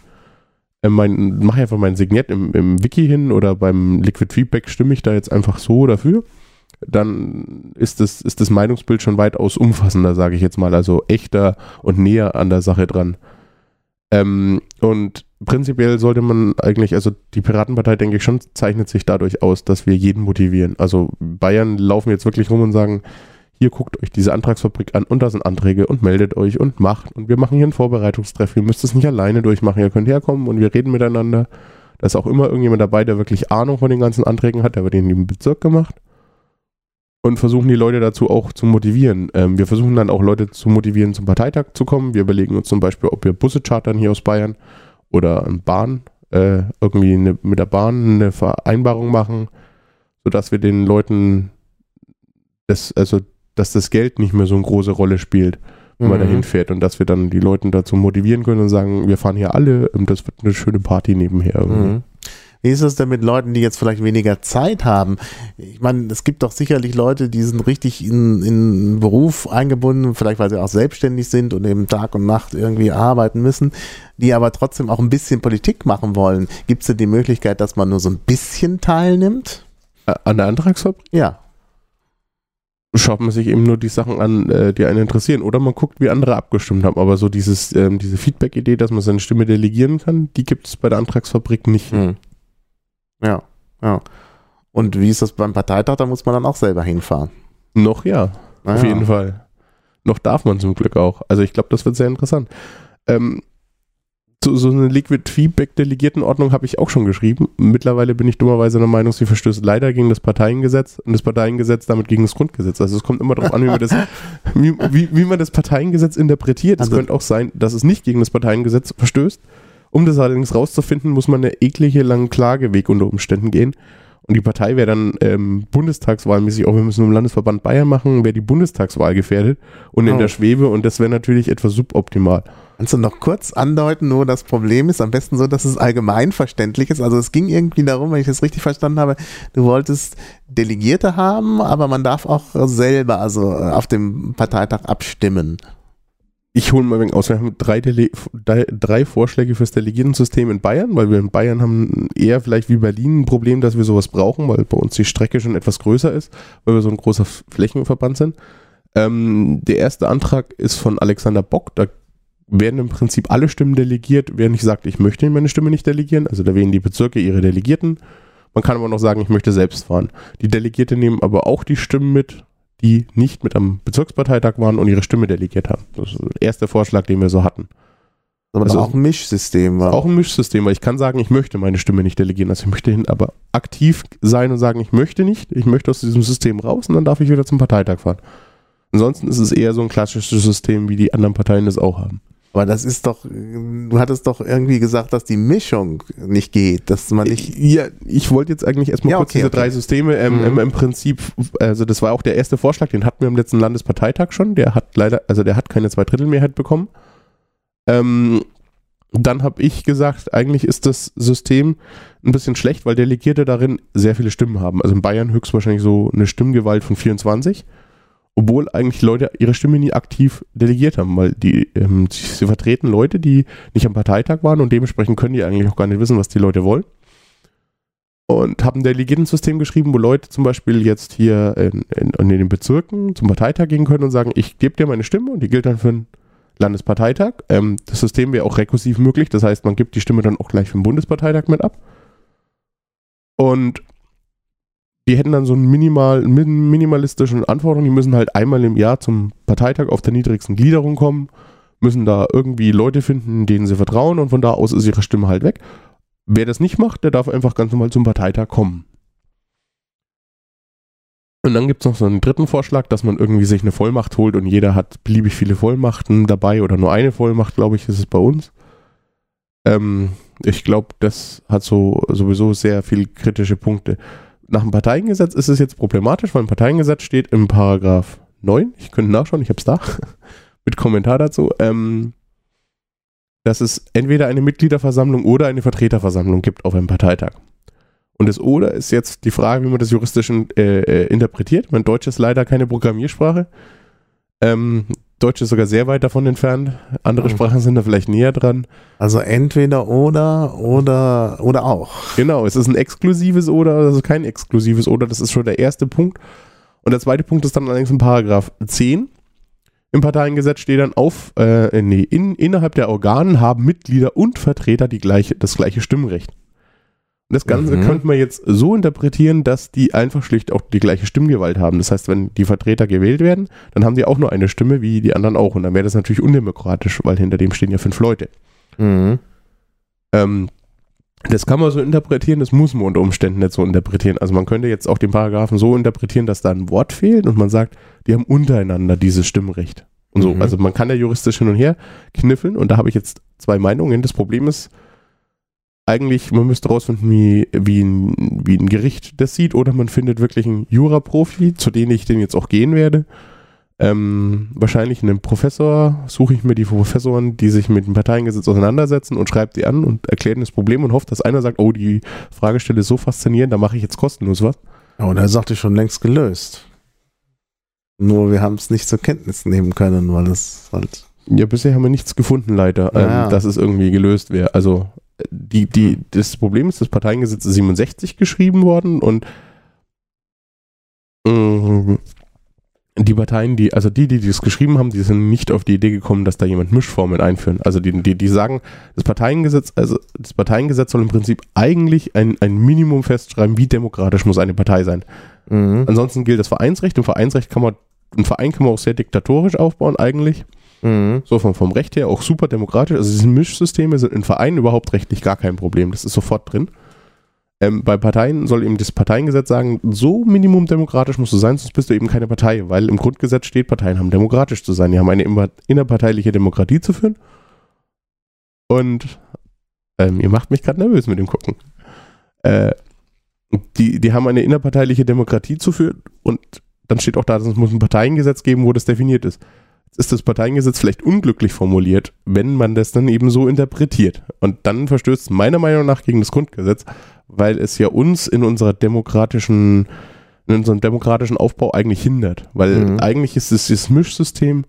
äh, mein, mache einfach mein Signet im, im Wiki hin oder beim Liquid Feedback stimme ich da jetzt einfach so dafür, dann ist das, ist das Meinungsbild schon weitaus umfassender, sage ich jetzt mal, also echter und näher an der Sache dran. Ähm, und prinzipiell sollte man eigentlich, also die Piratenpartei, denke ich schon, zeichnet sich dadurch aus, dass wir jeden motivieren. Also Bayern laufen jetzt wirklich rum und sagen, hier guckt euch diese Antragsfabrik an und da sind Anträge und meldet euch und macht. Und wir machen hier einen Vorbereitungstreff. Ihr müsst es nicht alleine durchmachen. Ihr könnt herkommen und wir reden miteinander. Da ist auch immer irgendjemand dabei, der wirklich Ahnung von den ganzen Anträgen hat. Der wird in dem Bezirk gemacht. Und versuchen die Leute dazu auch zu motivieren. Ähm, wir versuchen dann auch Leute zu motivieren, zum Parteitag zu kommen. Wir überlegen uns zum Beispiel, ob wir Busse chartern hier aus Bayern oder eine Bahn, äh, irgendwie eine, mit der Bahn eine Vereinbarung machen, sodass wir den Leuten das, also, dass das Geld nicht mehr so eine große Rolle spielt, wenn man Mhm. dahin fährt und dass wir dann die Leute dazu motivieren können und sagen, wir fahren hier alle, und das wird eine schöne Party nebenher. Mhm. Wie ist es denn mit Leuten, die jetzt vielleicht weniger Zeit haben? Ich meine, es gibt doch sicherlich Leute, die sind richtig in, in einen Beruf eingebunden, vielleicht weil sie auch selbstständig sind und eben Tag und Nacht irgendwie arbeiten müssen, die aber trotzdem auch ein bisschen Politik machen wollen. Gibt es denn die Möglichkeit, dass man nur so ein bisschen teilnimmt? Äh, An der Antragsfabrik Ja. schaut man sich eben nur die Sachen an, äh, die einen interessieren. Oder man guckt, wie andere abgestimmt haben. Aber so dieses, ähm, diese Feedback-Idee, dass man seine Stimme delegieren kann, die gibt es bei der Antragsfabrik nicht. Hm. Ja, ja. Und wie ist das beim Parteitag? Da muss man dann auch selber hinfahren. Noch ja. Ah, Auf jeden Fall. Noch darf man zum Glück auch. Also ich glaube, das wird sehr interessant. Ähm, so, so eine Liquid Feedback Delegiertenordnung habe ich auch schon geschrieben. Mittlerweile bin ich dummerweise der Meinung, sie verstößt leider gegen das Parteiengesetz und das Parteiengesetz damit gegen das Grundgesetz. Also es kommt immer darauf an, wie man das, wie, wie, wie man das Parteiengesetz interpretiert. Es Also- könnte auch sein, dass es nicht gegen das Parteiengesetz verstößt. Um das allerdings rauszufinden, muss man einen eklige langen Klageweg unter Umständen gehen. Und die Partei wäre dann ähm, bundestagswahlmäßig, auch wir müssen im Landesverband Bayern machen, wäre die Bundestagswahl gefährdet und in Oh. der Schwebe und das wäre natürlich etwas suboptimal. Kannst du noch kurz andeuten, wo das Problem ist? Am besten so, dass es allgemein verständlich ist. Also es ging irgendwie darum, wenn ich das richtig verstanden habe, du wolltest Delegierte haben, aber man darf auch selber also äh, auf dem Parteitag abstimmen. Ich hole mal wegen aus. Wir haben drei, Dele drei Vorschläge fürs Delegiertensystem in Bayern, weil wir in Bayern haben eher vielleicht wie Berlin ein Problem, dass wir sowas brauchen, weil bei uns die Strecke schon etwas größer ist, weil wir so ein großer Flächenverband sind. Ähm, der erste Antrag ist von Alexander Bock. Da werden im Prinzip alle Stimmen delegiert, wer nicht sagt, ich möchte meine Stimme nicht delegieren. Also da wählen die Bezirke ihre Delegierten. Man kann aber noch sagen, ich möchte selbst fahren. Die Delegierte nehmen aber auch die Stimmen mit, die nicht mit am Bezirksparteitag waren und ihre Stimme delegiert haben. Das ist der erste Vorschlag, den wir so hatten. Aber Also- auch ein Mischsystem war. Auch ein Mischsystem, weil ich kann sagen, ich möchte meine Stimme nicht delegieren. Also ich möchte hin, aber aktiv sein und sagen, ich möchte nicht, ich möchte aus diesem System raus und dann darf ich wieder zum Parteitag fahren. Ansonsten ist es eher so ein klassisches System, wie die anderen Parteien es auch haben. Aber das ist doch, du hattest doch irgendwie gesagt, dass die Mischung nicht geht, dass man nicht. Ja, ich wollte jetzt eigentlich erstmal Ja, kurz okay, diese okay. drei Systeme ähm, Mhm. im, im Prinzip, also das war auch der erste Vorschlag, den hatten wir am letzten Landesparteitag schon, der hat leider, also der hat keine Zweidrittelmehrheit bekommen. Ähm, dann habe ich gesagt, eigentlich ist das System ein bisschen schlecht, weil Delegierte darin sehr viele Stimmen haben. Also in Bayern höchstwahrscheinlich so eine Stimmgewalt von 24, obwohl eigentlich Leute ihre Stimme nie aktiv delegiert haben, weil die ähm, sie, vertreten Leute, die nicht am Parteitag waren und dementsprechend können die eigentlich auch gar nicht wissen, was die Leute wollen. Und haben ein Delegiertensystem geschrieben, wo Leute zum Beispiel jetzt hier in, in, in den Bezirken zum Parteitag gehen können und sagen, ich gebe dir meine Stimme und die gilt dann für den Landesparteitag. Ähm, das System wäre auch rekursiv möglich, das heißt, man gibt die Stimme dann auch gleich für den Bundesparteitag mit ab. Und die hätten dann so einen minimal, min- minimalistischen Anforderungen, die müssen halt einmal im Jahr zum Parteitag auf der niedrigsten Gliederung kommen, müssen da irgendwie Leute finden, denen sie vertrauen und von da aus ist ihre Stimme halt weg. Wer das nicht macht, der darf einfach ganz normal zum Parteitag kommen. Und dann gibt es noch so einen dritten Vorschlag, dass man irgendwie sich eine Vollmacht holt und jeder hat beliebig viele Vollmachten dabei oder nur eine Vollmacht, glaube ich, ist es bei uns. Ähm, ich glaube, das hat so sowieso sehr viel kritische Punkte. Nach dem Parteiengesetz ist es jetzt problematisch, weil im Parteiengesetz steht im Paragraph 9, ich könnte nachschauen, ich habe es da, mit Kommentar dazu, ähm, dass es entweder eine Mitgliederversammlung oder eine Vertreterversammlung gibt auf einem Parteitag. Und das Oder ist jetzt die Frage, wie man das juristisch äh, äh, interpretiert. Mein Deutsch ist leider keine Programmiersprache. Ähm, Deutsch ist sogar sehr weit davon entfernt. Andere Mhm. Sprachen sind da vielleicht näher dran. Also entweder oder oder oder auch. Genau, es ist ein exklusives Oder, ist kein exklusives Oder. Das ist schon der erste Punkt. Und der zweite Punkt ist dann allerdings in Paragraph 10. Im Parteiengesetz steht dann auf, äh, nee, in, innerhalb der Organen haben Mitglieder und Vertreter die gleiche, das gleiche Stimmrecht. Das Ganze Mhm. könnte man jetzt so interpretieren, dass die einfach schlicht auch die gleiche Stimmgewalt haben. Das heißt, wenn die Vertreter gewählt werden, dann haben die auch nur eine Stimme, wie die anderen auch. Und dann wäre das natürlich undemokratisch, weil hinter dem stehen ja fünf Leute. Mhm. Ähm, das kann man so interpretieren, das muss man unter Umständen nicht so interpretieren. Also man könnte jetzt auch den Paragraphen so interpretieren, dass da ein Wort fehlt und man sagt, die haben untereinander dieses Stimmrecht. Und so. Mhm. Also man kann ja juristisch hin und her kniffeln und da habe ich jetzt zwei Meinungen. Das Problem ist, eigentlich, man müsste rausfinden, wie, wie, ein, wie ein Gericht das sieht, oder man findet wirklich einen Jura-Profi, zu dem ich den jetzt auch gehen werde. Ähm, wahrscheinlich einen Professor, suche ich mir die Professoren, die sich mit dem Parteiengesetz auseinandersetzen und schreibt die an und erklärt das Problem und hofft, dass einer sagt, oh, die Fragestelle ist so faszinierend, da mache ich jetzt kostenlos was. Oh, da sagt ich schon längst gelöst. Nur wir haben es nicht zur Kenntnis nehmen können, weil es halt. Ja, bisher haben wir nichts gefunden, leider, Ja. ähm, dass es irgendwie gelöst wäre. Also die, die, das Problem ist, das Parteiengesetz ist 67 geschrieben worden und ähm, die Parteien, die, also die, die das geschrieben haben, die sind nicht auf die Idee gekommen, dass da jemand Mischformeln einführen. Also die, die, die sagen, das Parteiengesetz, also das Parteiengesetz soll im Prinzip eigentlich ein, ein Minimum festschreiben, wie demokratisch muss eine Partei sein. Mhm. Ansonsten gilt das Vereinsrecht. Im Vereinsrecht kann man, ein Verein kann man auch sehr diktatorisch aufbauen eigentlich. Mhm. So vom, vom Recht her auch super demokratisch. Also diese Mischsysteme sind in Vereinen überhaupt rechtlich gar kein Problem. Das ist sofort drin. Ähm, bei Parteien soll eben das Parteiengesetz sagen, so minimum demokratisch musst du sein, sonst bist du eben keine Partei, weil im Grundgesetz steht, Parteien haben demokratisch zu sein. Die haben eine innerparteiliche Demokratie zu führen. Und ähm, ihr macht mich gerade nervös mit dem Gucken. Äh, die, die haben eine innerparteiliche Demokratie zu führen und dann steht auch da, es muss ein Parteiengesetz geben, wo das definiert ist. Ist das Parteiengesetz vielleicht unglücklich formuliert, wenn man das dann eben so interpretiert. Und dann verstößt es meiner Meinung nach gegen das Grundgesetz, weil es ja uns in unserer demokratischen, in unserem demokratischen Aufbau eigentlich hindert. Weil Mhm. eigentlich ist es dieses Mischsystem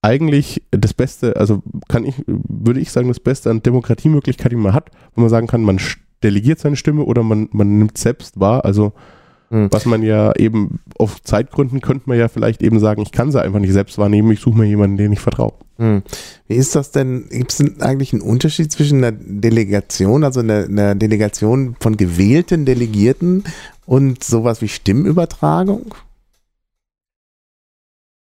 eigentlich das Beste, also kann ich, würde ich sagen, das Beste an Demokratiemöglichkeit, die man hat, wo man sagen kann, man delegiert seine Stimme oder man, man nimmt selbst wahr. Also Mhm. was man ja eben auf Zeitgründen könnte man ja vielleicht eben sagen, ich kann sie einfach nicht selbst wahrnehmen, ich suche mir jemanden, den ich vertraue. Hm. Wie ist das denn? Gibt es denn eigentlich einen Unterschied zwischen einer Delegation, also einer, einer Delegation von gewählten Delegierten und sowas wie Stimmübertragung?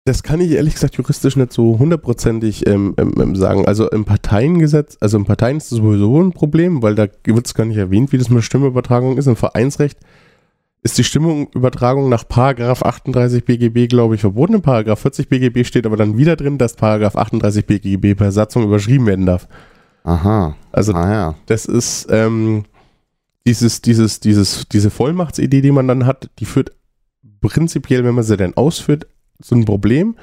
Das kann ich ehrlich gesagt juristisch nicht so hundertprozentig ähm, ähm, ähm, sagen. Also im Parteiengesetz, also im Parteien ist das sowieso ein Problem, weil da wird es gar nicht erwähnt, wie das mit Stimmübertragung ist. Im Vereinsrecht ist die Stimmübertragung nach Paragraph 38 BGB, glaube ich, verboten. In Paragraph 40 BGB steht aber dann wieder drin, dass Paragraph 38 BGB per Satzung überschrieben werden darf. Aha. Also Ah ja. das ist ähm, dieses, dieses, dieses, diese Vollmachtsidee, die man dann hat, die führt prinzipiell, wenn man sie denn ausführt, zu einem Problem,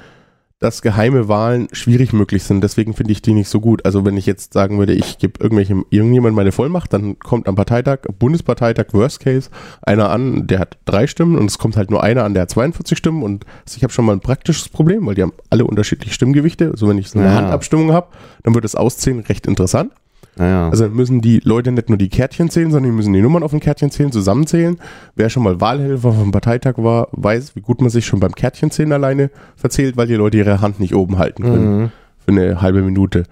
dass geheime Wahlen schwierig möglich sind. Deswegen finde ich die nicht so gut. Also wenn ich jetzt sagen würde, ich gebe irgendwelchem irgendjemand meine Vollmacht, dann kommt am Parteitag, Bundesparteitag, Worst Case, einer an, der hat drei Stimmen und es kommt halt nur einer an, der hat 42 Stimmen und ich habe schon mal ein praktisches Problem, weil die haben alle unterschiedliche Stimmgewichte. Also wenn ich so eine Ja. Handabstimmung habe, dann wird das Auszählen recht interessant. Naja. Also müssen die Leute nicht nur die Kärtchen zählen, sondern die müssen die Nummern auf den Kärtchen zählen, zusammenzählen. Wer schon mal Wahlhelfer vom Parteitag war, weiß, wie gut man sich schon beim Kärtchenzählen alleine verzählt, weil die Leute ihre Hand nicht oben halten können mhm. für eine halbe Minute.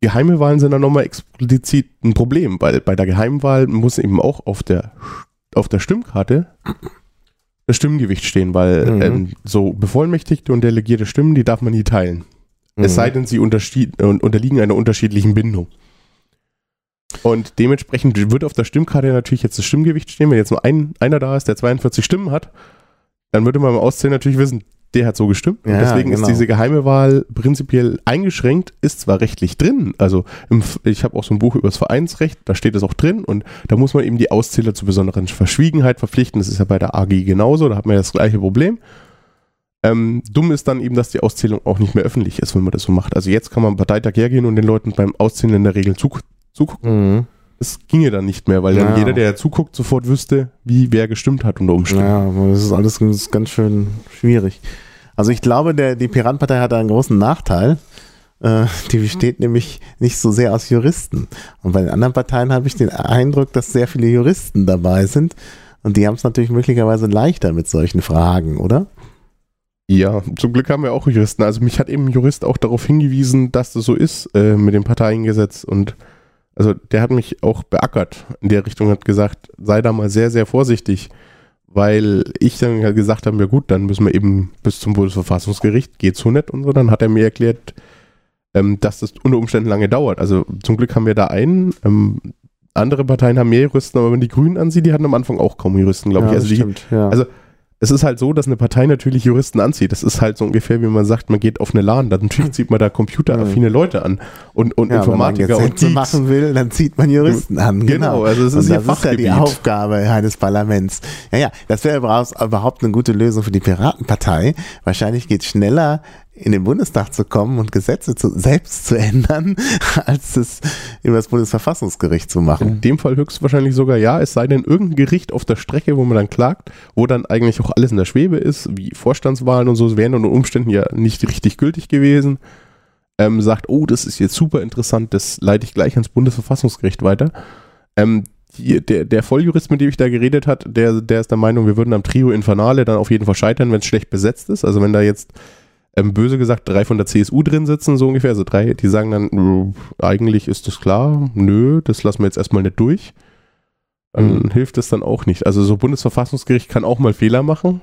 Geheime Wahlen sind dann nochmal explizit ein Problem, weil bei der Geheimwahl muss eben auch auf der, auf der Stimmkarte das Stimmgewicht stehen, weil Mhm. ähm, so bevollmächtigte und delegierte Stimmen, die darf man nie teilen. Es Mhm. sei denn, sie unterliegen einer unterschiedlichen Bindung. Und dementsprechend wird auf der Stimmkarte natürlich jetzt das Stimmgewicht stehen. Wenn jetzt nur ein, einer da ist, der 42 Stimmen hat, dann würde man beim Auszählen natürlich wissen, der hat so gestimmt. Und Ja, deswegen genau. ist diese geheime Wahl prinzipiell eingeschränkt, ist zwar rechtlich drin, also im, ich habe auch so ein Buch über das Vereinsrecht, da steht es auch drin und da muss man eben die Auszähler zu besonderen Verschwiegenheit verpflichten. Das ist ja bei der AG genauso, da hat man ja das gleiche Problem. Ähm, dumm ist dann eben, dass die Auszählung auch nicht mehr öffentlich ist, wenn man das so macht. Also jetzt kann man am Parteitag hergehen und den Leuten beim Auszählen in der Regel zugucken. Mhm. Es ginge dann nicht mehr, weil dann Ja. jeder, der zuguckt, sofort wüsste, wie wer gestimmt hat unter Umständen. Ja, aber das ist alles ganz- ganz schön schwierig. Also ich glaube, der, die Piratenpartei hat einen großen Nachteil. Äh, die besteht nämlich nicht so sehr aus Juristen. Und bei den anderen Parteien habe ich den Eindruck, dass sehr viele Juristen dabei sind. Und die haben es natürlich möglicherweise leichter mit solchen Fragen, oder? Ja, zum Glück haben wir auch Juristen. Also mich hat eben ein Jurist auch darauf hingewiesen, dass das so ist äh, mit dem Parteiengesetz und also der hat mich auch beackert in der Richtung, hat gesagt, sei da mal sehr, sehr vorsichtig, weil ich dann halt gesagt habe, ja gut, dann müssen wir eben bis zum Bundesverfassungsgericht, geht so nicht und so. Dann hat er mir erklärt, ähm, dass das unter Umständen lange dauert. Also zum Glück haben wir da einen. Ähm, andere Parteien haben mehr Juristen, aber wenn die Grünen ansieht, die hatten am Anfang auch kaum Juristen, glaube ich. Ja, Also die, stimmt, ja. also es ist halt so, dass eine Partei natürlich Juristen anzieht. Das ist halt so ungefähr, wie man sagt, man geht auf eine LAN, dann natürlich zieht man da computeraffine Leute an und, und Ja, Informatiker wenn man und Gesetze Geeks. machen will, dann zieht man Juristen an. Genau, Genau, also es ist Und das ist ja die. Aufgabe eines Parlaments. Ja, ja, das wäre überhaupt, überhaupt eine gute Lösung für die Piratenpartei. Wahrscheinlich geht es schneller, in den Bundestag zu kommen und Gesetze zu, selbst zu ändern, als es über das Bundesverfassungsgericht zu machen. In dem Fall höchstwahrscheinlich sogar ja, es sei denn irgendein Gericht auf der Strecke, wo man dann klagt, wo dann eigentlich auch alles in der Schwebe ist, wie Vorstandswahlen und so, wären unter Umständen ja nicht richtig gültig gewesen, ähm, sagt, oh, das ist jetzt super interessant, das leite ich gleich ans Bundesverfassungsgericht weiter. Ähm, die, der, der Volljurist, mit dem ich da geredet hat, der, der ist der Meinung, wir würden am Trio Infernale dann auf jeden Fall scheitern, wenn es schlecht besetzt ist. Also wenn da jetzt ähm, böse gesagt drei von der CSU drin sitzen, so ungefähr, also drei, die sagen dann, eigentlich ist das klar, nö, das lassen wir jetzt erstmal nicht durch. Dann Mhm. hilft es dann auch nicht. Also so Bundesverfassungsgericht kann auch mal Fehler machen.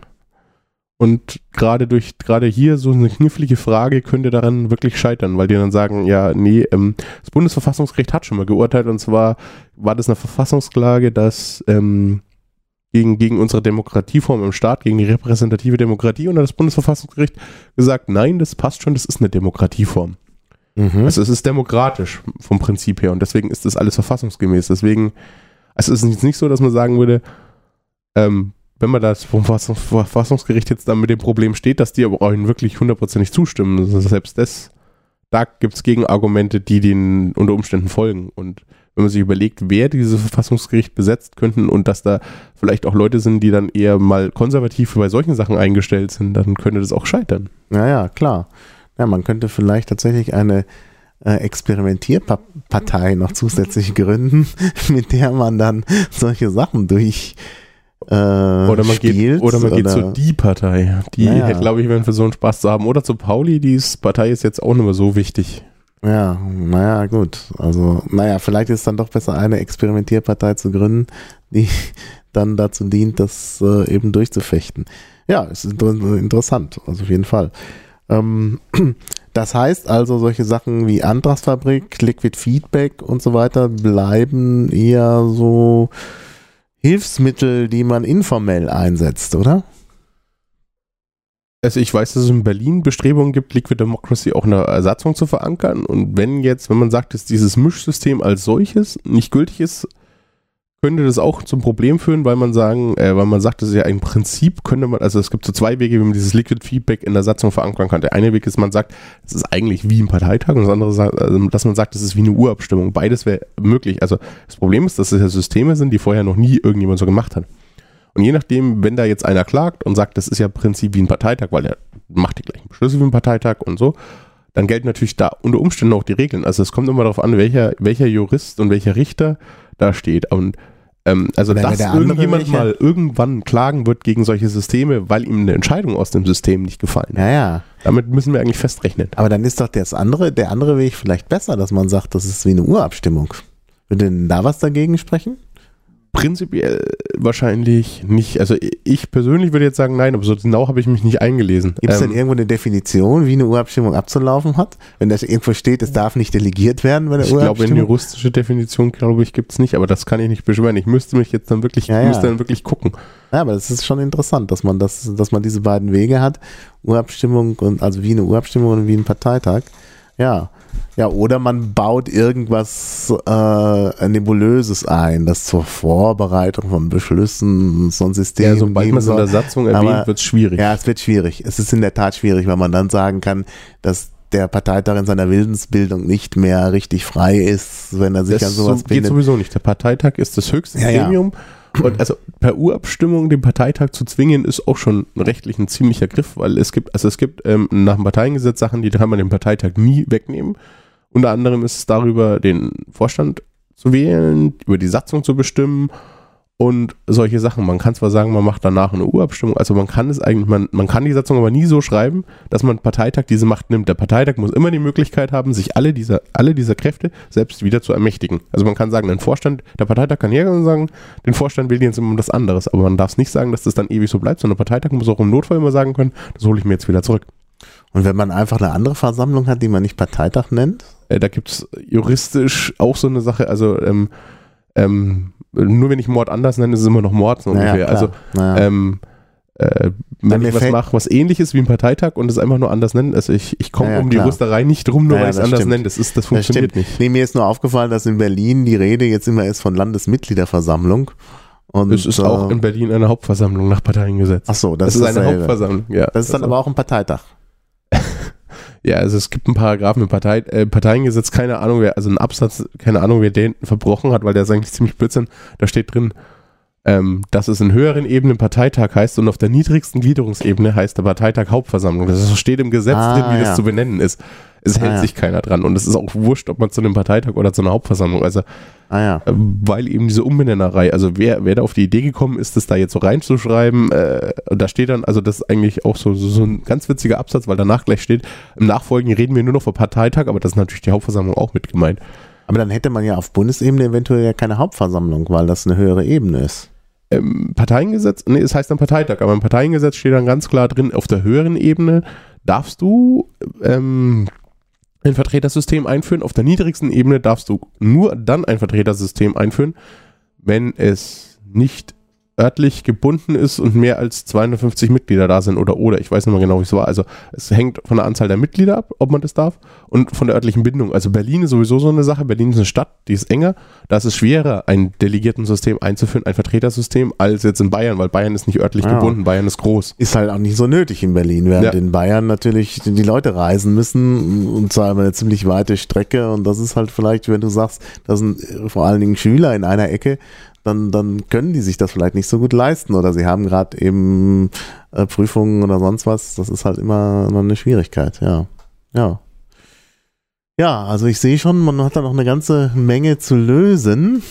Und gerade durch, gerade hier so eine knifflige Frage könnte daran wirklich scheitern, weil die dann sagen, ja, nee, ähm, das Bundesverfassungsgericht hat schon mal geurteilt und zwar war das eine Verfassungsklage, dass ähm, gegen, gegen unsere Demokratieform im Staat, gegen die repräsentative Demokratie und hat das Bundesverfassungsgericht gesagt, nein, das passt schon, das ist eine Demokratieform. Mhm. Also es ist demokratisch vom Prinzip her und deswegen ist das alles verfassungsgemäß. Deswegen, also es ist jetzt nicht so, dass man sagen würde, ähm, wenn man das vom Verfassungs- Verfassungsgericht jetzt dann mit dem Problem steht, dass die aber auch ihnen wirklich hundertprozentig zustimmen. Also selbst das, da gibt es Gegenargumente, die den unter Umständen folgen. Und wenn man sich überlegt, wer dieses Verfassungsgericht besetzt könnten und dass da vielleicht auch Leute sind, die dann eher mal konservativ bei solchen Sachen eingestellt sind, dann könnte das auch scheitern. Ja, ja, klar. Ja, man könnte vielleicht tatsächlich eine äh, Experimentierpartei noch zusätzlich gründen, mit der man dann solche Sachen durch äh, Oder man spielt, geht, oder man geht oder- zu die Partei. Die Naja. hätte, glaube ich, wenn für so einen Spaß zu haben. Oder zu Pauli, die Partei ist jetzt auch nicht mehr so wichtig. Ja, naja, gut. Also, naja, vielleicht ist es dann doch besser, eine Experimentierpartei zu gründen, die dann dazu dient, das äh, eben durchzufechten. Ja, ist inter interessant, also auf jeden Fall. Ähm, das heißt also, solche Sachen wie Antragsfabrik, Liquid Feedback und so weiter bleiben eher so Hilfsmittel, die man informell einsetzt, oder? Also ich weiß, dass es in Berlin Bestrebungen gibt, Liquid Democracy auch eine Ersatzung zu verankern. Und wenn jetzt, wenn man sagt, dass dieses Mischsystem als solches nicht gültig ist, könnte das auch zum Problem führen, weil man sagen, äh, weil man sagt, das ist ja im Prinzip könnte man, also es gibt so zwei Wege, wie man dieses Liquid Feedback in der Satzung verankern kann. Der eine Weg ist, man sagt, es ist eigentlich wie ein Parteitag und das andere, also, dass man sagt, es ist wie eine Urabstimmung. Beides wäre möglich. Also das Problem ist, dass es ja Systeme sind, die vorher noch nie irgendjemand so gemacht hat. Und je nachdem, wenn da jetzt einer klagt und sagt, das ist ja im Prinzip wie ein Parteitag, weil er macht die gleichen Beschlüsse wie ein Parteitag und so, dann gelten natürlich da unter Umständen auch die Regeln. Also es kommt immer darauf an, welcher, welcher Jurist und welcher Richter da steht. Und ähm, also, Oder dass irgendjemand mal irgendwann klagen wird gegen solche Systeme, weil ihm eine Entscheidung aus dem System nicht gefallen hat. Ja, ja. Damit müssen wir eigentlich festrechnen. Aber dann ist doch das andere, der andere Weg vielleicht besser, dass man sagt, das ist wie eine Urabstimmung. Würde denn da was dagegen sprechen? Prinzipiell wahrscheinlich nicht. Also ich persönlich würde jetzt sagen, nein, aber so genau habe ich mich nicht eingelesen. Gibt es Ähm, denn irgendwo eine Definition, wie eine Urabstimmung abzulaufen hat? Wenn das irgendwo steht, es darf nicht delegiert werden bei der Ich glaube, eine Urabstimmung? juristische Definition, glaube ich, gibt es nicht, aber das kann ich nicht beschwören. Ich müsste mich jetzt dann wirklich, Ja, ja. müsste dann wirklich gucken. ja, aber das ist schon interessant, dass man das, dass man diese beiden Wege hat. Urabstimmung und also wie eine Urabstimmung und wie ein Parteitag. Ja. Ja, oder man baut irgendwas äh, Nebulöses ein, das zur Vorbereitung von Beschlüssen so ein System Ja, sobald man es in der Satzung erwähnt, wird es schwierig. Ja, es wird schwierig. Es ist in der Tat schwierig, weil man dann sagen kann, dass der Parteitag in seiner Willensbildung nicht mehr richtig frei ist, wenn er sich an das sowas so, geht bindet. sowieso nicht. Der Parteitag ist das höchste Ja, ja. Und also per Urabstimmung den Parteitag zu zwingen, ist auch schon rechtlich ein ziemlicher Griff, weil es gibt, also es gibt ähm, nach dem Parteiengesetz Sachen, die kann man dem Parteitag nie wegnehmen. Unter anderem ist es darüber, den Vorstand zu wählen, über die Satzung zu bestimmen und solche Sachen. Man kann zwar sagen, man macht danach eine Urabstimmung, also man kann es eigentlich, man, man kann die Satzung aber nie so schreiben, dass man Parteitag diese Macht nimmt. Der Parteitag muss immer die Möglichkeit haben, sich alle dieser, alle dieser Kräfte selbst wieder zu ermächtigen. Also man kann sagen, ein Vorstand, der Parteitag kann hergehen und sagen, den Vorstand will jetzt immer was anderes, aber man darf es nicht sagen, dass das dann ewig so bleibt, sondern der Parteitag muss auch im Notfall immer sagen können, das hole ich mir jetzt wieder zurück. Und wenn man einfach eine andere Versammlung hat, die man nicht Parteitag nennt, Äh, da gibt es juristisch auch so eine Sache, also ähm, ähm, nur wenn ich Mord anders nenne, ist es immer noch Mord so ungefähr. klar. also naja. ähm, äh, wenn ich was mache, was ähnlich ist wie ein Parteitag und es einfach nur anders nennen. Also ich, ich komme ja, um klar. die Rüsterei nicht drum, nur weil ich es anders nenne. Das, ist, das funktioniert das nicht. Nee, mir ist nur aufgefallen, dass in Berlin die Rede jetzt immer ist von Landesmitgliederversammlung. Und, es ist äh, auch in Berlin eine Hauptversammlung nach Parteiengesetz. Ach so, das, das ist, ist eine Hauptversammlung. Ja, das ist dann aber auch ein Parteitag. Ja, also es gibt einen Paragraphen im Partei, äh, Parteiengesetz, keine Ahnung, wer, also ein Absatz, keine Ahnung, wer den verbrochen hat, weil der ist eigentlich ziemlich blödsinn. Da steht drin, ähm, dass es in höheren Ebenen Parteitag heißt und auf der niedrigsten Gliederungsebene heißt der Parteitag Hauptversammlung. Das steht im Gesetz ah, drin, wie ja. das zu benennen ist. Es ah, hält ja. sich keiner dran und es ist auch wurscht, ob man zu einem Parteitag oder zu einer Hauptversammlung. Also, ah, ja. äh, weil eben diese Umbenennerei, also wer, wer da auf die Idee gekommen ist, das da jetzt so reinzuschreiben, äh, da steht dann, also das ist eigentlich auch so, so, so ein ganz witziger Absatz, weil danach gleich steht, im Nachfolgen reden wir nur noch vor Parteitag, aber das ist natürlich die Hauptversammlung auch mit gemeint. Aber dann hätte man ja auf Bundesebene eventuell ja keine Hauptversammlung, weil das eine höhere Ebene ist im Parteiengesetz, nee, es heißt dann Parteitag, aber im Parteiengesetz steht dann ganz klar drin, auf der höheren Ebene darfst du ähm, ein Vertretersystem einführen, auf der niedrigsten Ebene darfst du nur dann ein Vertretersystem einführen, wenn es nicht örtlich gebunden ist und mehr als 250 Mitglieder da sind oder oder. Ich weiß nicht mehr genau, wie es war. Also es hängt von der Anzahl der Mitglieder ab, ob man das darf und von der örtlichen Bindung. Also Berlin ist sowieso so eine Sache. Berlin ist eine Stadt, die ist enger. Da ist es schwerer, ein Delegiertensystem einzuführen, ein Vertretersystem, als jetzt in Bayern, weil Bayern ist nicht örtlich ja. gebunden. Bayern ist groß. Ist halt auch nicht so nötig in Berlin, während ja. in Bayern natürlich die Leute reisen müssen und zwar über eine ziemlich weite Strecke und das ist halt vielleicht, wenn du sagst, das sind vor allen Dingen Schüler in einer Ecke, dann, dann können die sich das vielleicht nicht so gut leisten oder sie haben gerade eben äh, Prüfungen oder sonst was. Das ist halt immer, immer eine Schwierigkeit, ja. Ja. Ja, also ich sehe schon, man hat da noch eine ganze Menge zu lösen.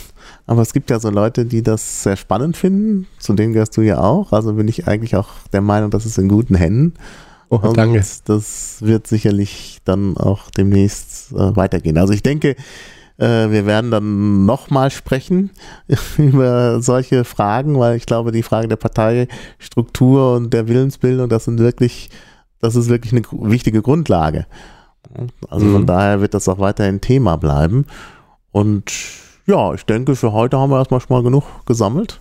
Aber es gibt ja so Leute, die das sehr spannend finden. Zu denen gehörst du ja auch. Also bin ich eigentlich auch der Meinung, das ist in guten Händen. Oh, Und danke. Das wird sicherlich dann auch demnächst äh, weitergehen. Also ich denke, äh, wir werden dann nochmal sprechen über solche Fragen, weil ich glaube, die Frage der Parteistruktur und der Willensbildung, das sind wirklich, das ist wirklich eine wichtige Grundlage. Also mhm. von daher wird das auch weiterhin Thema bleiben. Und ja, ich denke, für heute haben wir erstmal schon mal genug gesammelt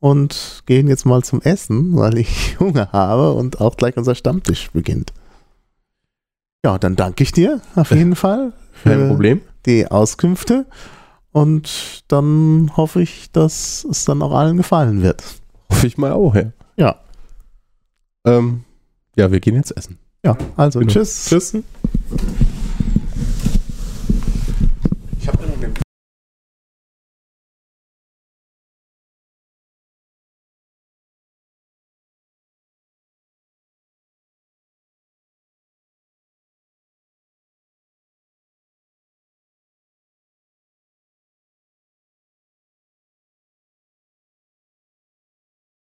und gehen jetzt mal zum Essen, weil ich Hunger habe und auch gleich unser Stammtisch beginnt. Ja, dann danke ich dir auf jeden Fall. Kein Problem die Auskünfte. Und dann hoffe ich, dass es dann auch allen gefallen wird. Hoffe ich mal auch, ja. Ja. Ähm, ja, wir gehen jetzt essen. Ja, also genau. tschüss. Tschüss.